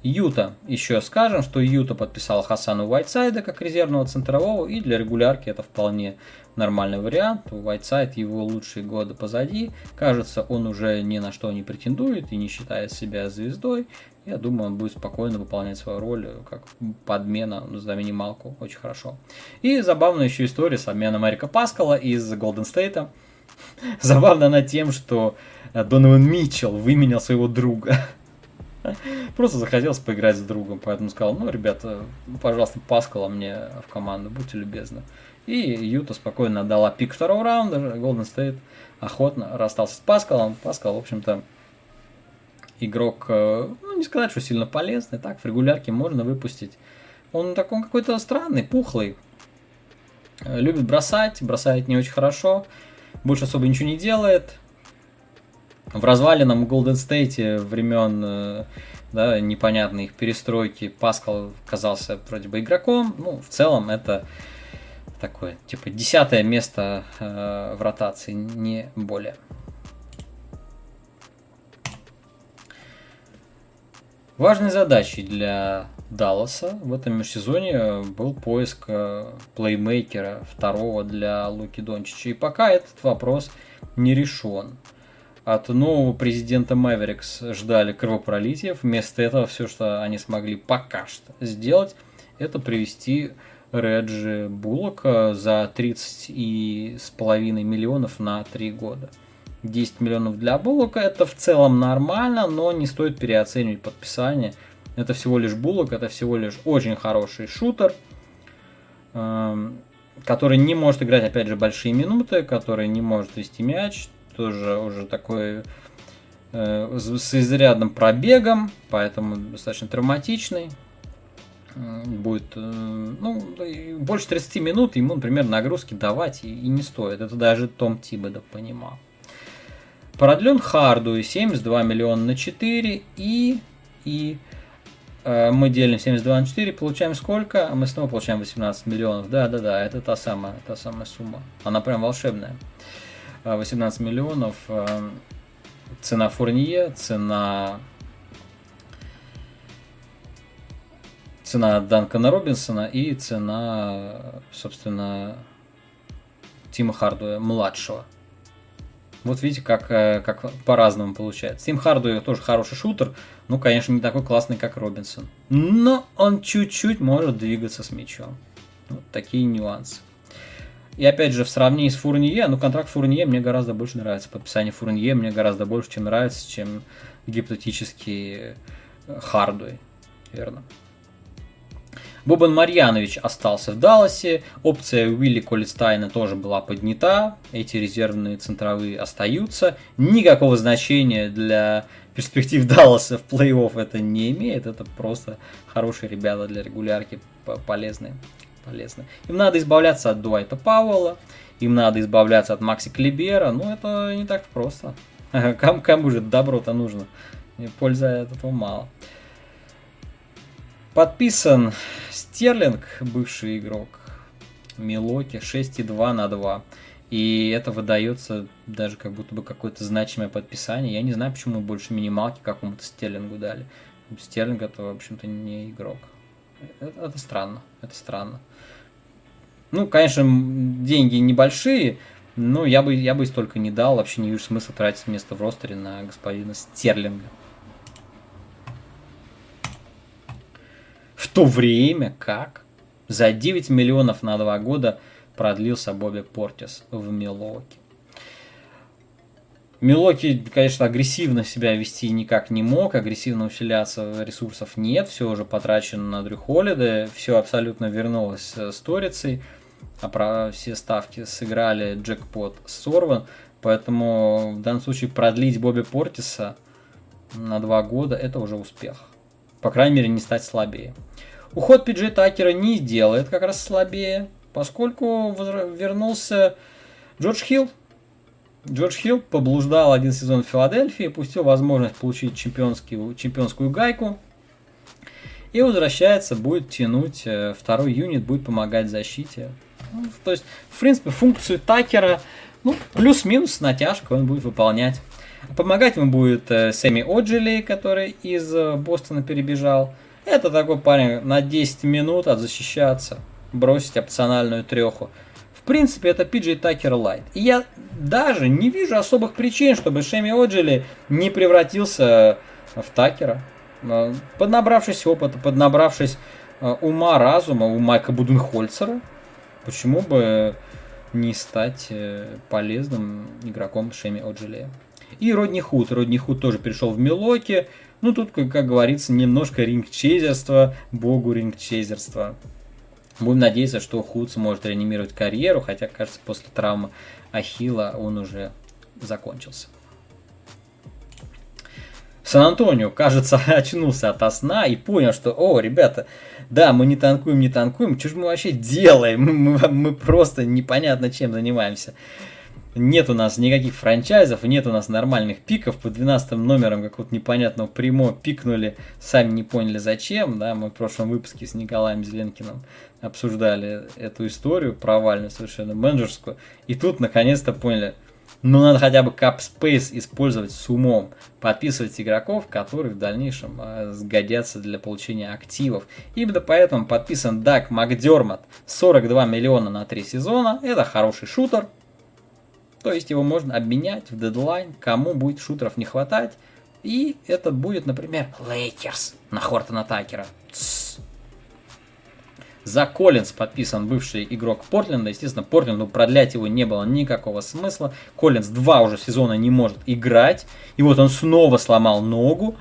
Юта. Еще скажем, что Юта подписал Хасану Уайтсайда как резервного центрового, и для регулярки это вполне нормальный вариант. Уайтсайд его лучшие годы позади. Кажется, он уже ни на что не претендует и не считает себя звездой. Я думаю, он будет спокойно выполнять свою роль как подмена за минималку. Очень хорошо. И забавная еще история с обменом Эрика Паскала из Голден Стейта. Забавно она тем, что Донован Митчелл выменял своего друга Просто захотелось поиграть с другом, поэтому сказал, ну, ребята, пожалуйста, Паскала мне в команду, будьте любезны. И Юта спокойно отдала пик второго раунда, Golden State охотно расстался с Паскалом. Паскал, в общем-то, игрок, ну, не сказать, что сильно полезный, так, в регулярке можно выпустить. Он такой какой-то странный, пухлый. Любит бросать, бросает не очень хорошо, больше особо ничего не делает. В развалином Golden State времен да, непонятной их перестройки Паскал казался вроде бы игроком. Ну, в целом это такое, типа, десятое место э, в ротации, не более. Важной задачей для Далласа в этом межсезонье был поиск э, плеймейкера второго для Луки Дончича. И пока этот вопрос не решен. От нового президента Мэверикс ждали кровопролития. Вместо этого все, что они смогли пока что сделать, это привести Реджи Буллока за 30,5 миллионов на 3 года. 10 миллионов для Буллока это в целом нормально, но не стоит переоценивать подписание. Это всего лишь Буллок, это всего лишь очень хороший шутер, эм, который не может играть, опять же, большие минуты, который не может вести мяч, тоже уже такой э, с изрядным пробегом, поэтому достаточно травматичный. Будет, э, ну, больше 30 минут ему, например, нагрузки давать и, и не стоит. Это даже Том Тибеда понимал. Продлен Харду 72 миллиона на 4 и, и э, мы делим 72 на 4, получаем сколько? А мы снова получаем 18 миллионов. Да, да, да, это та самая, та самая сумма. Она прям волшебная. 18 миллионов. Э, цена Фурнье, цена цена Данкана Робинсона и цена, собственно, Тима Хардуя младшего. Вот видите, как, э, как по-разному получается. Тим Хардуя тоже хороший шутер, ну, конечно, не такой классный, как Робинсон. Но он чуть-чуть может двигаться с мячом. Вот такие нюансы. И опять же, в сравнении с Фурнье, ну, контракт Фурнье мне гораздо больше нравится. Подписание Фурнье мне гораздо больше, чем нравится, чем гипотетический э, Хардуй. Верно. Бобан Марьянович остался в Далласе. Опция Уилли Коллистайна тоже была поднята. Эти резервные центровые остаются. Никакого значения для перспектив Далласа в плей-офф это не имеет. Это просто хорошие ребята для регулярки полезные полезно. Им надо избавляться от Дуайта Пауэлла, им надо избавляться от Макси Клибера, но это не так просто. Кому, кому же добро-то нужно? И пользы от этого мало. Подписан Стерлинг, бывший игрок Милоки, 6,2 на 2. И это выдается даже как будто бы какое-то значимое подписание. Я не знаю, почему больше минималки какому-то Стерлингу дали. Стерлинг это, в общем-то, не игрок. Это, это странно. Это странно. Ну, конечно, деньги небольшие, но я бы, я бы столько не дал. Вообще не вижу смысла тратить место в ростере на господина Стерлинга. В то время как за 9 миллионов на 2 года продлился Бобби Портис в Милоке. Милоки, конечно, агрессивно себя вести никак не мог, агрессивно усиляться ресурсов нет, все уже потрачено на Дрю Холлиде, все абсолютно вернулось с Торицей а про все ставки сыграли, джекпот сорван. Поэтому в данном случае продлить Бобби Портиса на два года это уже успех. По крайней мере, не стать слабее. Уход Пиджей Такера не делает как раз слабее, поскольку вернулся Джордж Хилл. Джордж Хилл поблуждал один сезон в Филадельфии, пустил возможность получить чемпионскую гайку. И возвращается, будет тянуть э, второй юнит, будет помогать защите. Ну, то есть, в принципе, функцию Такера, ну, плюс-минус натяжка он будет выполнять. Помогать ему будет э, Сэмми Оджили, который из э, Бостона перебежал. Это такой парень на 10 минут отзащищаться, бросить опциональную треху. В принципе, это PJ Такер Лайт. И я даже не вижу особых причин, чтобы Шеми Оджили не превратился в Такера. Э, поднабравшись опыта, поднабравшись э, ума, разума у Майка Буденхольцера, Почему бы не стать э, полезным игроком Шеми Оджелея? И Родни Худ. Родни Худ тоже пришел в Милоки. Ну, тут, как, как говорится, немножко рингчейзерства, богу рингчейзерства. Будем надеяться, что Худ сможет реанимировать карьеру, хотя, кажется, после травмы Ахилла он уже закончился. Сан-Антонио, кажется, очнулся от сна и понял, что, о, ребята, да, мы не танкуем, не танкуем, что же мы вообще делаем? Мы, мы просто непонятно чем занимаемся. Нет у нас никаких франчайзов, нет у нас нормальных пиков. По 12 номерам какого-то непонятного прямо пикнули, сами не поняли зачем. Да, мы в прошлом выпуске с Николаем Зеленкиным обсуждали эту историю провальную совершенно менеджерскую. И тут наконец-то поняли, ну надо хотя бы Cap Space использовать с умом, подписывать игроков, которые в дальнейшем э, сгодятся для получения активов. Именно поэтому подписан Даг Макдермат 42 миллиона на 3 сезона. Это хороший шутер, то есть его можно обменять в дедлайн, кому будет шутеров не хватать. И это будет, например, Лейкерс на Хортона Такера. За Коллинс подписан бывший игрок Портленда. Естественно, Портленду продлять его не было никакого смысла. Коллинс два уже сезона не может играть. И вот он снова сломал ногу.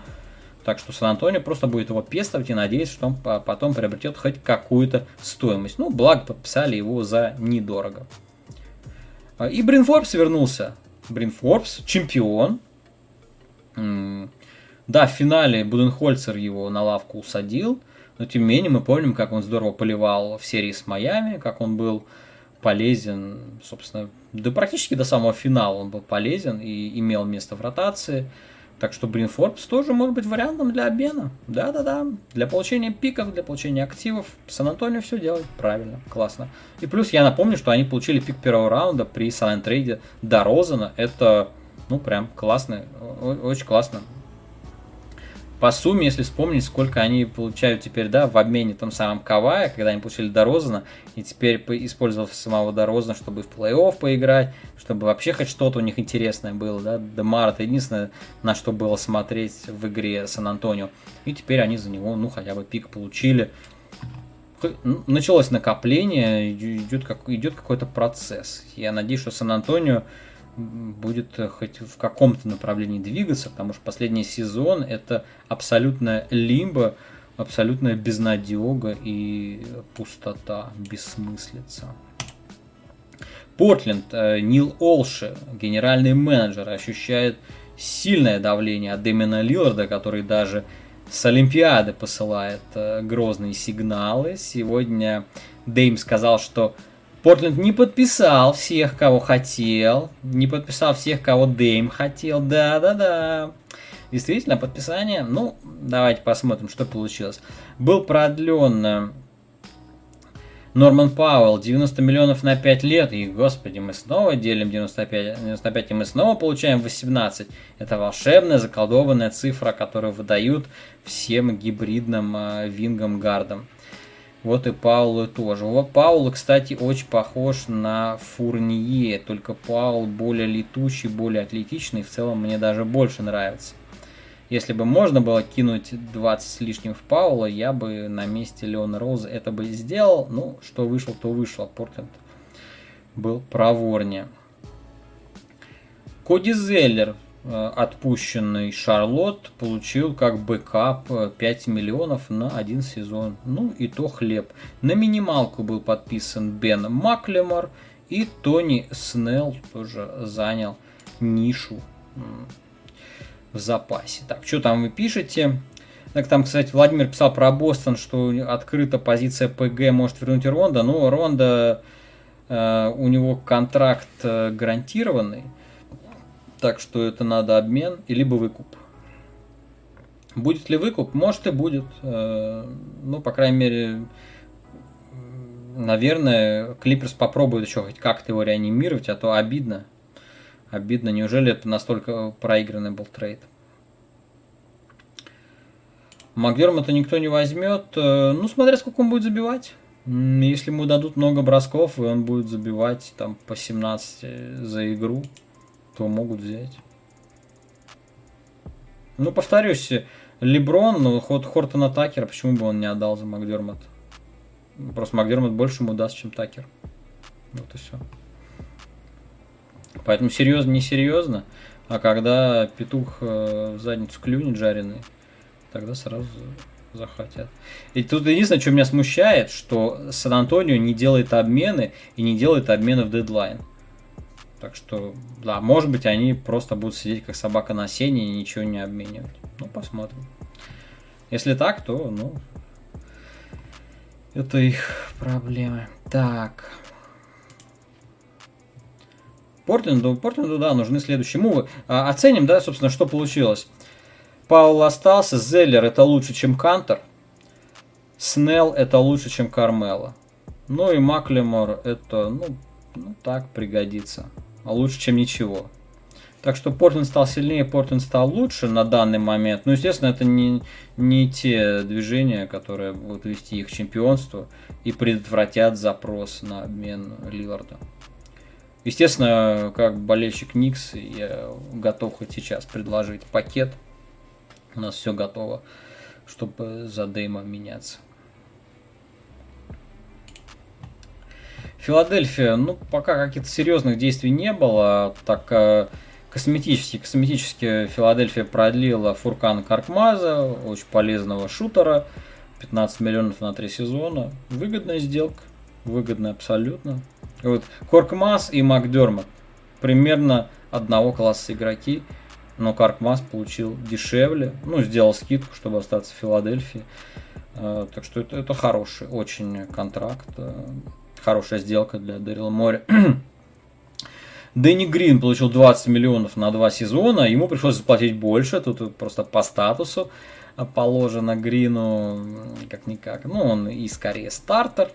Так что Сан-Антонио просто будет его пестовать и надеяться, что он потом приобретет хоть какую-то стоимость. Ну, благо подписали его за недорого. А, и Брин Форбс вернулся. Брин Форбс, чемпион. Да, в финале Буденхольцер его на лавку усадил. Но тем не менее мы помним, как он здорово поливал в серии с Майами, как он был полезен, собственно, да практически до самого финала он был полезен и имел место в ротации. Так что Брин Форбс тоже может быть вариантом для обмена. Да-да-да. Для получения пиков, для получения активов. Сан-Антонио все делает правильно. Классно. И плюс я напомню, что они получили пик первого раунда при сан-трейде до Розена. Это, ну, прям классно. Очень классно по сумме, если вспомнить, сколько они получают теперь, да, в обмене том самом Кавая, когда они получили Дорозана, и теперь использовав самого Дорозана, чтобы в плей-офф поиграть, чтобы вообще хоть что-то у них интересное было, да, Демар это единственное, на что было смотреть в игре Сан-Антонио, и теперь они за него, ну, хотя бы пик получили. Началось накопление, идет, как, идет какой-то процесс. Я надеюсь, что Сан-Антонио будет э, хоть в каком-то направлении двигаться, потому что последний сезон это абсолютная лимба, абсолютная безнадега и пустота, бессмыслица. Портленд, э, Нил Олши, генеральный менеджер, ощущает сильное давление от Дэмина Лилларда, который даже с Олимпиады посылает э, грозные сигналы. Сегодня Дэйм сказал, что Портленд не подписал всех, кого хотел, не подписал всех, кого Дэйм хотел, да-да-да. Действительно, подписание, ну, давайте посмотрим, что получилось. Был продлен э, Норман Пауэлл 90 миллионов на 5 лет, и, господи, мы снова делим 95, 95 и мы снова получаем 18. Это волшебная, заколдованная цифра, которую выдают всем гибридным э, вингам-гардам. Вот и Паулу тоже. У Паула, кстати, очень похож на Фурнье, только Паул более летучий, более атлетичный, в целом мне даже больше нравится. Если бы можно было кинуть 20 с лишним в Паула, я бы на месте Леона Роуза это бы сделал. Ну, что вышел, то вышел. Портленд был проворнее. Коди Зеллер отпущенный Шарлотт получил как бэкап 5 э, миллионов на один сезон. Ну и то хлеб. На минималку был подписан Бен Маклемор и Тони Снелл тоже занял нишу в запасе. Так, что там вы пишете? Так, там, кстати, Владимир писал про Бостон, что открыта позиция ПГ может вернуть Ронда. Ну, Ронда, э, у него контракт э, гарантированный. Так что это надо обмен и либо выкуп. Будет ли выкуп? Может и будет. Э, ну, по крайней мере, наверное, Клиперс попробует еще хоть как-то его реанимировать, а то обидно. Обидно. Неужели это настолько проигранный был трейд? Макдермота никто не возьмет. Э, ну, смотря сколько он будет забивать. Если ему дадут много бросков, и он будет забивать там по 17 за игру, то могут взять. Ну, повторюсь, Леброн, ну, ход Хортона Такера, почему бы он не отдал за Макдермот? Просто Макдермот больше ему даст, чем Такер. Вот и все. Поэтому серьезно, не серьезно. А когда петух э, в задницу клюнет жареный, тогда сразу захотят. И тут единственное, что меня смущает, что Сан-Антонио не делает обмены и не делает обмены в дедлайн. Так что, да, может быть, они просто будут сидеть как собака на сене и ничего не обменивать. Ну, посмотрим. Если так, то, ну, это их проблемы. Так. Портленду, Портленду, да, нужны следующие мувы. А, оценим, да, собственно, что получилось. Паул остался, Зеллер это лучше, чем Кантер. Снелл это лучше, чем Кармела. Ну и Маклемор это, ну, ну так, пригодится. А лучше, чем ничего. Так что Портленд стал сильнее, Портленд стал лучше на данный момент. Ну, естественно, это не, не те движения, которые будут вести их к чемпионству и предотвратят запрос на обмен Лиларда. Естественно, как болельщик Никс, я готов хоть сейчас предложить пакет. У нас все готово, чтобы за Дейма меняться. Филадельфия, ну, пока каких-то серьезных действий не было, так э, косметически, косметически Филадельфия продлила Фуркана Каркмаза, очень полезного шутера, 15 миллионов на три сезона. Выгодная сделка, выгодная абсолютно. Вот Коркмаз и Макдермот примерно одного класса игроки, но Каркмаз получил дешевле, ну, сделал скидку, чтобы остаться в Филадельфии. Э, так что это, это хороший очень контракт, э, хорошая сделка для Дэрила Мори. Дэнни Грин получил 20 миллионов на два сезона, ему пришлось заплатить больше, тут просто по статусу положено Грину как-никак. Ну, он и скорее стартер,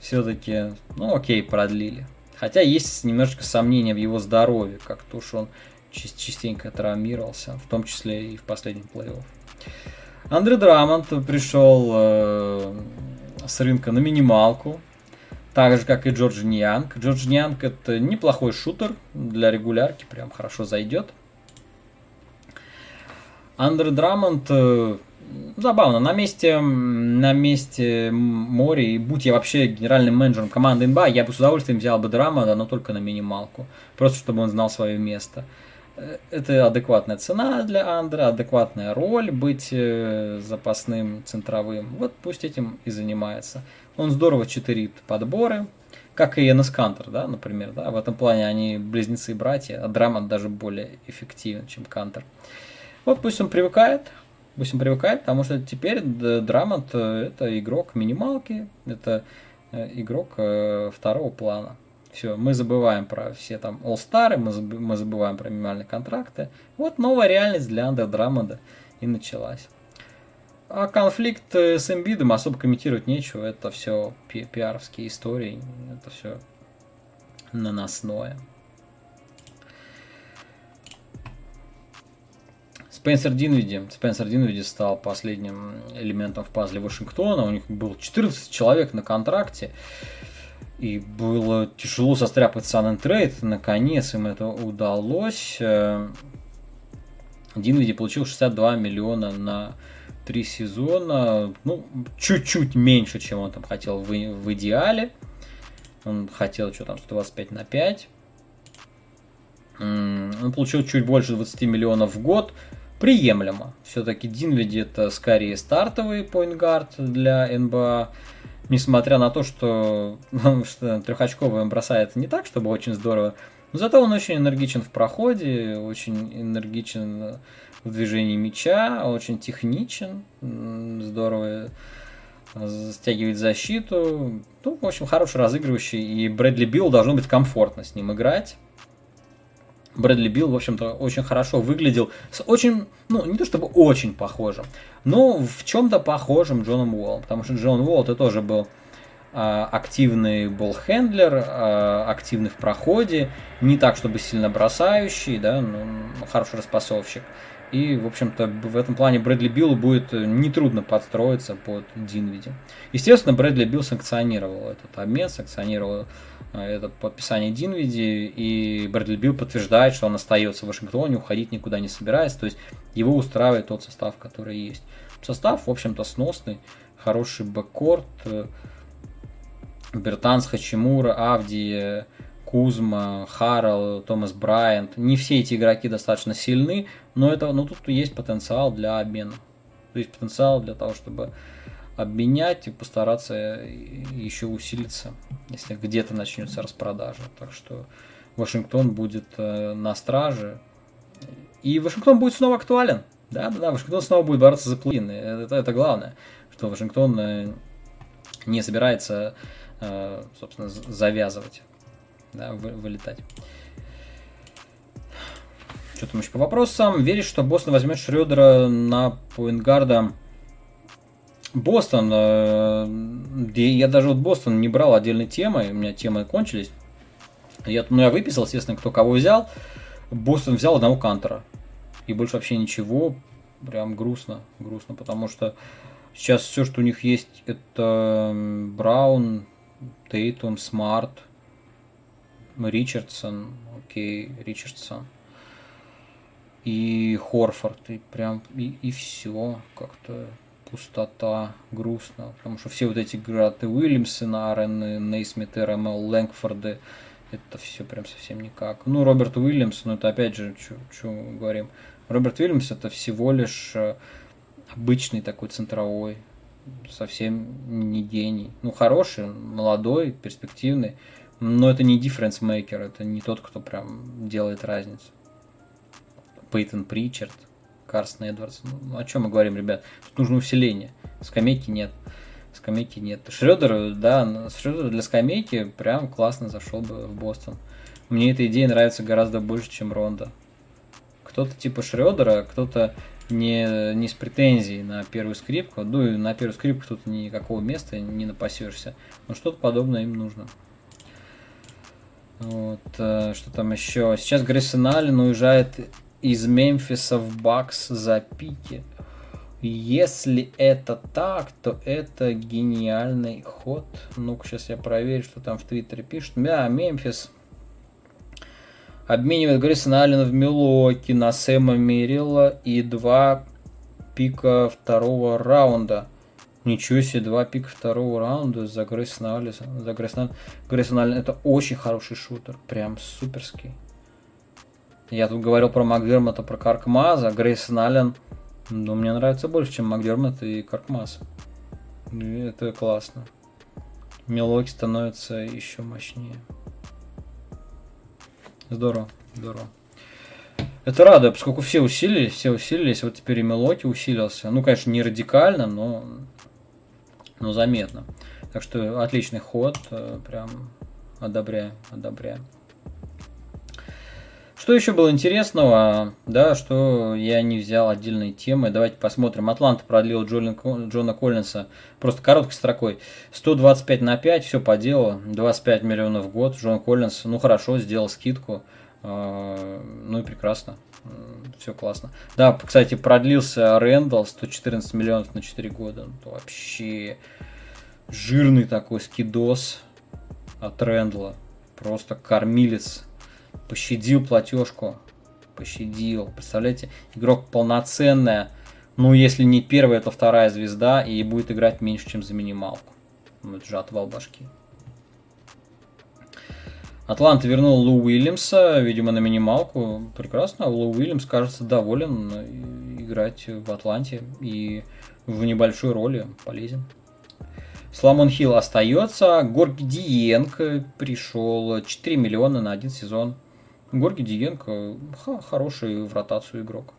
все-таки, ну окей, продлили. Хотя есть немножечко сомнения в его здоровье, как-то уж он частенько травмировался, в том числе и в последнем плей-офф. Андре Драмонт пришел э, с рынка на минималку, так же, как и Джордж Ниянг. Джордж Ниянг это неплохой шутер для регулярки, прям хорошо зайдет. Андре Драмонт э, забавно. На месте, на месте Мори, и будь я вообще генеральным менеджером команды НБА, я бы с удовольствием взял бы Драма, но только на минималку. Просто чтобы он знал свое место. Э, это адекватная цена для Андра, адекватная роль быть э, запасным центровым. Вот пусть этим и занимается. Он здорово читерит подборы, как и Энос Кантер, да, например. Да? В этом плане они близнецы и братья, а Драмон даже более эффективен, чем Кантер. Вот пусть он привыкает, пусть он привыкает, потому что теперь Драмонт это игрок минималки, это э, игрок э, второго плана. Все, мы забываем про все там All-Star, мы забываем про минимальные контракты. Вот новая реальность для Андер Драмонда и началась. А конфликт с Эмбидом особо комментировать нечего. Это все пи пиаровские истории. Это все наносное. Спенсер Динвиди. Спенсер Динвиди стал последним элементом в пазле Вашингтона. У них было 14 человек на контракте. И было тяжело состряпать Сан Трейд. Наконец им это удалось. Э, Динвиди получил 62 миллиона на три сезона. Ну, чуть-чуть меньше, чем он там хотел в, в идеале. Он хотел что там, 125 на 5. Он получил чуть больше 20 миллионов в год приемлемо. Все-таки Динвиди это скорее стартовый поинтгард для НБА. Несмотря на то, что, что трехочковый он бросает не так, чтобы очень здорово, но зато он очень энергичен в проходе, очень энергичен в движении мяча, очень техничен, здорово стягивает защиту. Ну, в общем, хороший разыгрывающий, и Брэдли Билл должно быть комфортно с ним играть. Брэдли Билл, в общем-то, очень хорошо выглядел с очень, ну, не то чтобы очень похожим, но в чем-то похожим Джоном Уоллом, потому что Джон Уолл это тоже был а, активный болхендлер, а, активный в проходе, не так, чтобы сильно бросающий, да, но хороший распасовщик. И, в общем-то, в этом плане Брэдли Биллу будет нетрудно подстроиться под Динвиди. Естественно, Брэдли Билл санкционировал этот обмен, санкционировал Э, это подписание Динвиди, и Брэдли Билл подтверждает, что он остается в Вашингтоне, уходить никуда не собирается, то есть его устраивает тот состав, который есть. Состав, в общем-то, сносный, хороший бэккорд, э, Бертанс, Хачимура, Авди, Кузма, Харрел, Томас Брайант. Не все эти игроки достаточно сильны, но, это, но тут есть потенциал для обмена. То есть потенциал для того, чтобы обменять и постараться еще усилиться, если где-то начнется распродажа. Так что Вашингтон будет э, на страже. И Вашингтон будет снова актуален. Да, да, да, Вашингтон снова будет бороться за плей это, это главное, что Вашингтон э, не собирается, э, собственно, завязывать, да, вы, вылетать. Что там еще по вопросам? Веришь, что Бостон возьмет Шредера на поингарда? Бостон, э, я даже вот Бостон не брал отдельной темы, у меня темы кончились. Я, ну, я выписал, естественно, кто кого взял. Бостон взял одного Кантера и больше вообще ничего. Прям грустно, грустно, потому что сейчас все, что у них есть, это Браун, Тейтум, Смарт, Ричардсон, окей, Ричардсон и Хорфорд, и прям, и, и все, как-то пустота, грустно, потому что все вот эти Граты Уильямсы, Нарены, Нейсмиты, РМЛ, Лэнгфорды, это все прям совсем никак. Ну, Роберт Уильямс, ну это опять же, что говорим, Роберт Уильямс это всего лишь э, обычный такой центровой, совсем не гений. Ну, хороший, молодой, перспективный, но это не difference maker, это не тот, кто прям делает разницу. Пейтон Причард, Карсон Эдвардс. Ну, о чем мы говорим, ребят? Тут нужно усиление. Скамейки нет. Скамейки нет. Шредер, да, Шредер для скамейки прям классно зашел бы в Бостон. Мне эта идея нравится гораздо больше, чем Ронда. Кто-то типа Шредера, кто-то не, не с претензией на первую скрипку. Ну и на первую скрипку тут никакого места не напасешься. Но что-то подобное им нужно. Вот, э, что там еще? Сейчас Грейсон Аллен уезжает из Мемфиса в Бакс за пики. Если это так, то это гениальный ход. Ну-ка, сейчас я проверю, что там в Твиттере пишут. Да, Мемфис обменивает Грейсона Аллена в Милоки на Сэма Мерилла и два пика второго раунда. Ничего себе, два пика второго раунда за Грейсона Аллена. За Грейсона, Грейсон Аллен это очень хороший шутер, прям суперский. Я тут говорил про Макдермота, про Каркмаза, Грейсон Аллен, ну, мне нравится больше, чем Макдермот и Каркмаз. И это классно. Мелоки становится еще мощнее. Здорово, здорово. Это радует, поскольку все усилились, все усилились, вот теперь и Мелоки усилился. Ну, конечно, не радикально, но, но заметно. Так что отличный ход, э, прям одобряю, одобряю. Что еще было интересного, да, что я не взял отдельные темы. Давайте посмотрим. Атланта продлил Джона, Джона Коллинса просто короткой строкой. 125 на 5, все по делу. 25 миллионов в год. Джон Коллинс, ну хорошо, сделал скидку. А, ну и прекрасно. Все классно. Да, кстати, продлился Рэндалл 114 миллионов на 4 года. Ну, вообще жирный такой скидос от Рэндла. Просто кормилец пощадил платежку. Пощадил. Представляете, игрок полноценная. Ну, если не первая, то вторая звезда. И будет играть меньше, чем за минималку. Ну, это же отвал башки. Атланта вернул Лу Уильямса, видимо, на минималку. Прекрасно. Лу Уильямс, кажется, доволен играть в Атланте и в небольшой роли полезен. Соломон Хилл остается. Горги Дьенг пришел. 4 миллиона на один сезон. Горги Дьенг хороший в ротацию игрок.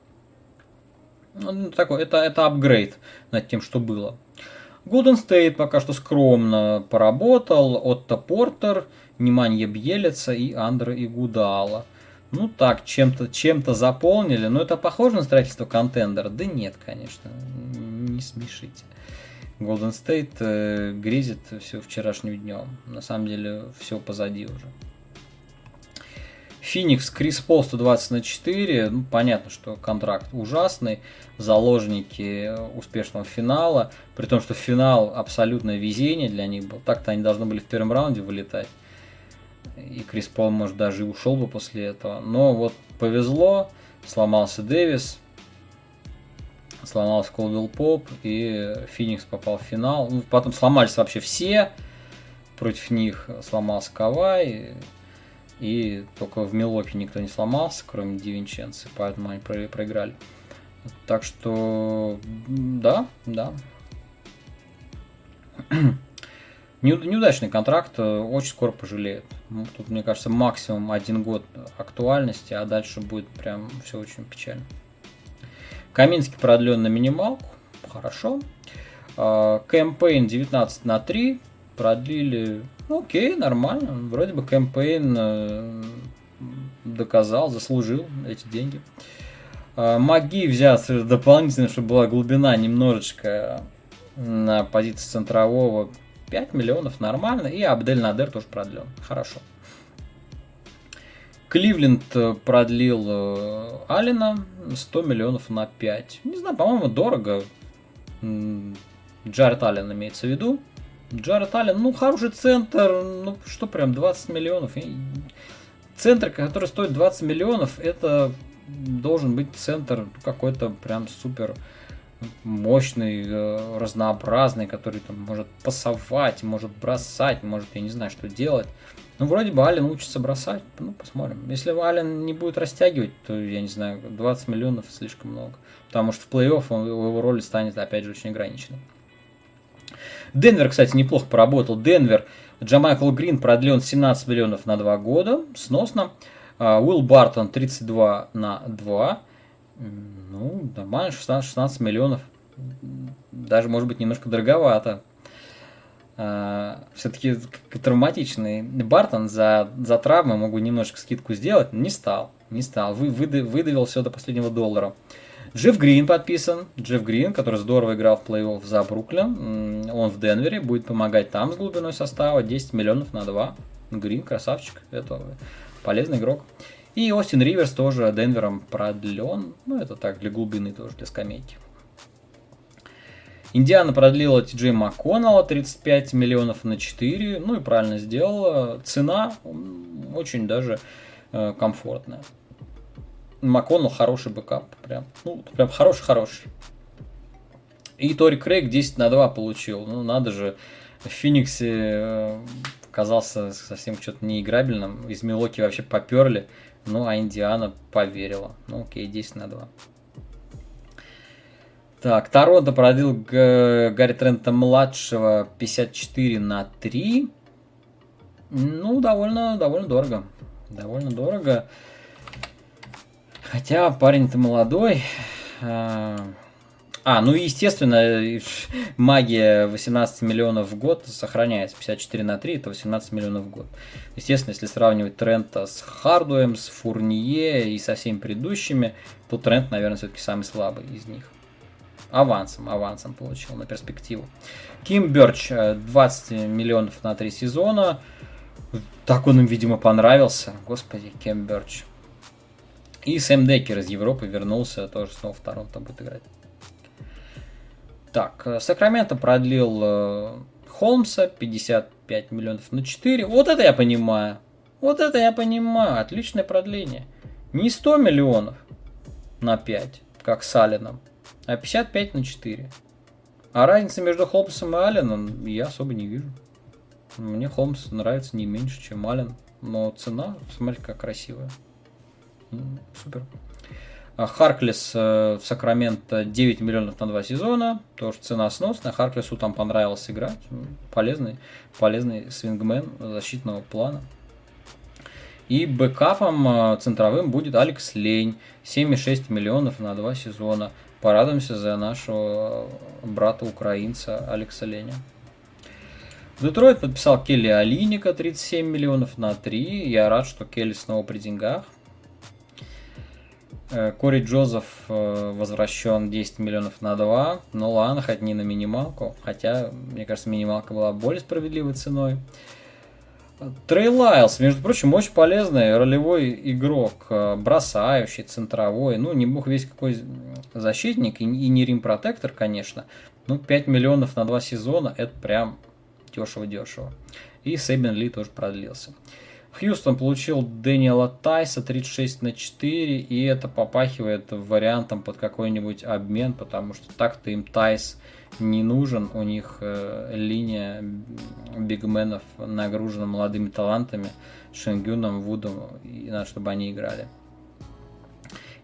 Ну, такой, это, это апгрейд над тем, что было. Голден Стейт пока что скромно поработал. Отто Портер, Неманья Бьелица и Андре Игуодала. Ну так, чем-то чем заполнили. Но это похоже на строительство контендера? Да нет, конечно. Не смешите. Голден Стейт э, грезит все вчерашним днем. На самом деле все позади уже. Феникс, Крис Пол 120 на 4. Ну, понятно, что контракт ужасный. Заложники успешного финала. При том, что финал абсолютное везение для них был. Так-то они должны были в первом раунде вылетать. И Крис Пол, может, даже и ушел бы после этого. Но вот повезло. Сломался Дэвис. Сломался Колдвелл Поп. И Феникс попал в финал. Ну, потом сломались вообще все. Против них сломался Кавай. И только в Милоке никто не сломался, кроме Дивинченцы, поэтому они проиграли. Так что, да, да. Неудачный контракт, э, очень скоро пожалеют. Ну, тут, мне кажется, максимум один год актуальности, а дальше будет прям все очень печально. Каминский продлен на минималку. Хорошо. Кэмпейн 19 на 3 продлили. Ну, окей, нормально. Вроде бы кэмпейн э, доказал, заслужил эти деньги. Маги взят дополнительно, чтобы была глубина немножечко на позиции центрового 5 миллионов нормально. И Абдель Надер тоже продлен. Хорошо. Кливленд э, продлил э, Алина 100 миллионов на 5. Не знаю, по-моему, дорого. Джаред Аллен имеется в виду. Джаред Аллен, ну, хороший центр, ну, что прям, 20 миллионов. Центр, который стоит 20 миллионов, это должен быть центр какой-то прям супер мощный, э, разнообразный, который там может пасовать, может бросать, может, я не знаю, что делать. Ну, вроде бы Ален учится бросать. Ну, посмотрим. Если Ален не будет растягивать, то, я не знаю, 20 миллионов слишком много. Потому что в плей-офф его роль станет, опять же, очень ограниченной. Денвер, кстати, неплохо поработал. Денвер, Джамайкл Грин продлен 17 миллионов на 2 года. Сносно. А, Уилл Бартон 32 на 2. Ну, нормально, 16, 16 миллионов. Даже, может быть, немножко дороговато. Uh, все-таки травматичный. Бартон за, за травмы могу немножко скидку сделать, не стал. Не стал. Вы, выдавил, выдавил все до последнего доллара. Джефф Грин подписан. Джефф Грин, который здорово играл в плей-офф за Бруклин. Он в Денвере, будет помогать там с глубиной состава. 10 миллионов на 2. Грин, красавчик. Это полезный игрок. И Остин Риверс тоже Денвером продлен. Ну, это так, для глубины тоже, для скамейки. Индиана продлила Ти Джей МакКоннелла 35 миллионов на 4. Ну и правильно сделала. Цена очень даже э, комфортная. МакКоннелл хороший бэкап. Прям, ну, прям хороший-хороший. И Тори Крейг 10 на 2 получил. Ну, надо же. В Фениксе э, казался совсем что-то неиграбельным. Из Милуоки вообще поперли. Ну, а Индиана поверила. Ну, окей, 10 на 2. Так, Торонто продлил Гарри Трента младшего 54 на 3. Ну, довольно, довольно дорого. Довольно дорого. Хотя парень-то молодой. А, ну и естественно, магия 18 миллионов в год сохраняется. 54 на 3 это 18 миллионов в год. Естественно, если сравнивать Трента с Хардуем, с Фурнье и со всеми предыдущими, то Трент, наверное, все-таки самый слабый из них. Авансом, авансом получил на перспективу. Ким Берч 20 миллионов на 3 сезона. Так он им, видимо, понравился. Господи, Ким Берч. И Сэм Деккер из Европы вернулся, тоже снова в Торонто будет играть. Так, э, Сакраменто продлил э, Холмса 55 миллионов на 4. Вот это я понимаю. Вот это я понимаю. Отличное продление. Не 100 миллионов на 5, как с Алленом, а 55 на 4. А разница между Холмсом и Алленом я особо не вижу. Мне Холмс нравится не меньше, чем Аллен. Но цена, смотри, как красивая. Супер. А Харклес э, в Сакраменто 9 миллионов на 2 сезона. Тоже цена сносная. Харклесу там понравилось играть. Полезный, полезный свингмен защитного плана. И бэкапом э, центровым будет Алекс Лень. 7,6 миллионов на 2 сезона. Порадуемся за нашего брата-украинца Алекса Леня. Детройт подписал Келли Алиника 37 миллионов на 3. Я рад, что Келли снова при деньгах. Э, Кори Джозеф э, возвращен 10 миллионов на 2. Ну ладно, хоть не на минималку. Хотя, мне кажется, минималка была более справедливой ценой. Трей Лайлс, между прочим, очень полезный ролевой игрок, э, бросающий, центровой, ну, не бог весь какой защитник и, не рим-протектор, конечно, ну, 5 миллионов на 2 сезона, это прям дешево-дешево. И Сейбин Ли тоже продлился. Хьюстон получил Дэниела Тайса 36 на 4, и это попахивает вариантом под какой-нибудь обмен, потому что так-то им Тайс не нужен, у них э, линия бигменов нагружена молодыми талантами, Шенгюном, Вудом, и надо, чтобы они играли.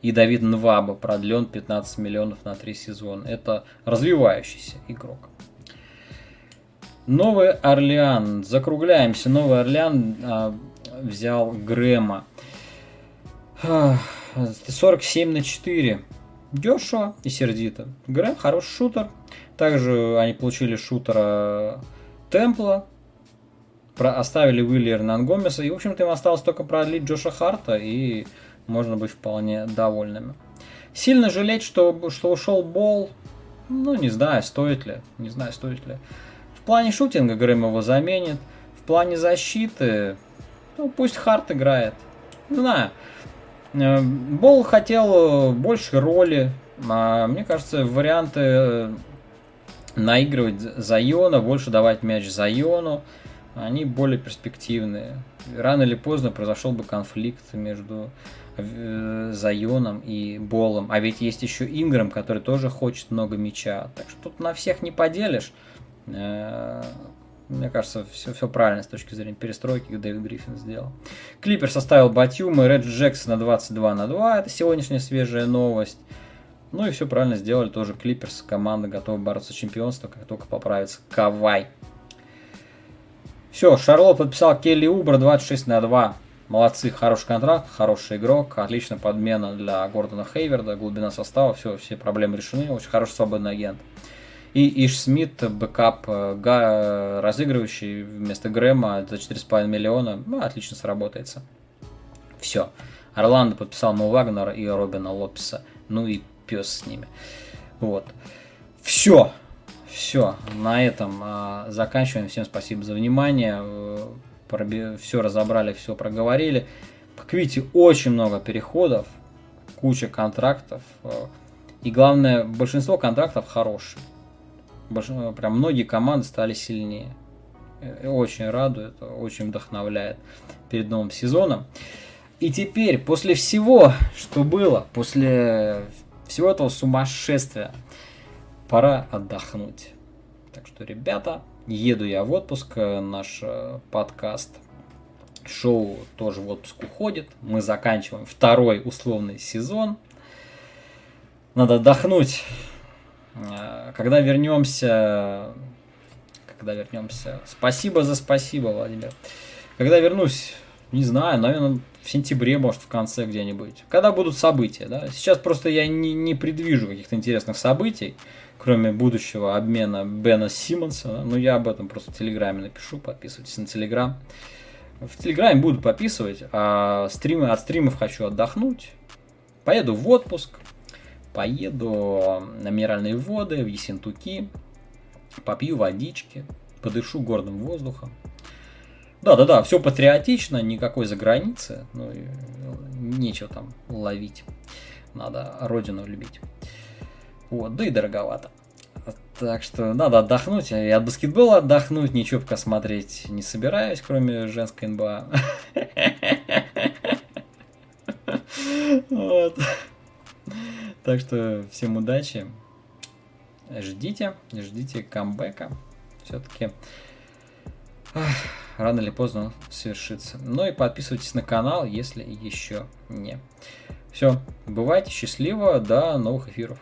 И Давид Нваба продлен 15 миллионов на 3 сезона. Это развивающийся игрок. Новый Орлеан. Закругляемся. Новый Орлеан а, взял Грэма. 47 на 4. Дешево и сердито. Грэм хороший шутер. Также они получили шутера Темпла. Про, оставили Уиллера Нангомеса. И, в общем-то, им осталось только продлить Джоша Харта. И можно быть вполне довольными. Сильно жалеть, что, что ушел Бол. Ну, не знаю, стоит ли. Не знаю, стоит ли. В плане шутинга Грэм его заменит. В плане защиты, ну, пусть Харт играет. Не знаю. Э, Бол хотел больше роли. А мне кажется, варианты наигрывать Зайона, больше давать мяч Зайону, они более перспективные. Рано или поздно произошел бы конфликт между э, Зайоном и Болом. А ведь есть еще Инграм, который тоже хочет много мяча. Так что тут на всех не поделишь. Мне кажется, все, все правильно с точки зрения перестройки, как Дэвид Гриффин сделал. Клипер составил Батюма и Ред Джексон на 22 на 2. Это сегодняшняя свежая новость. Ну и все правильно сделали. Тоже Клиперс, команда готова бороться за чемпионство, как только поправится Кавай. Все, Шарлот подписал Келли Убре 26 на 2. Молодцы, хороший контракт, хороший игрок, отличная подмена для Гордона Хейворда, глубина состава, все, все проблемы решены, очень хороший свободный агент. И Иш Смит, бэкап га, разыгрывающий вместо Грэма за 4,5 миллиона, ну, отлично сработается. Все. Орландо подписал Мо Вагнера и Робина Лопеса. Ну и пес с ними. Вот. Все. Все. На этом а, заканчиваем. Всем спасибо за внимание. Проби... Все разобрали, все проговорили. Как видите, очень много переходов, куча контрактов. И главное, большинство контрактов хорошие прям многие команды стали сильнее. Очень радует, очень вдохновляет перед новым сезоном. И теперь, после всего, что было, после всего этого сумасшествия, пора отдохнуть. Так что, ребята, еду я в отпуск, наш э, подкаст шоу тоже в отпуск уходит. Мы заканчиваем второй условный сезон. Надо отдохнуть Э, когда вернемся, когда вернемся, спасибо за спасибо, Владимир. Когда вернусь, не знаю, наверное, в сентябре, может, в конце где-нибудь. Когда будут события, да? Сейчас просто я не, не предвижу каких-то интересных событий, кроме будущего обмена Бена Симмонса. Да? Ну, я об этом просто в Телеграме напишу, подписывайтесь на Телеграм. В Телеграме буду подписывать, а стримы, от стримов хочу отдохнуть. Поеду в отпуск, поеду на минеральные воды, в Ессентуки, попью водички, подышу горным воздухом. Да-да-да, все патриотично, никакой заграницы, ну, нечего там ловить. Надо родину любить. Вот, да и дороговато. Так что надо отдохнуть. И от баскетбола отдохнуть, ничего пока смотреть не собираюсь, кроме женской НБА. Вот. Так что всем удачи. Ждите, ждите камбэка. Все-таки рано или поздно он совершится. Ну и подписывайтесь на канал, если еще не. Все, бывайте счастливо, до новых эфиров.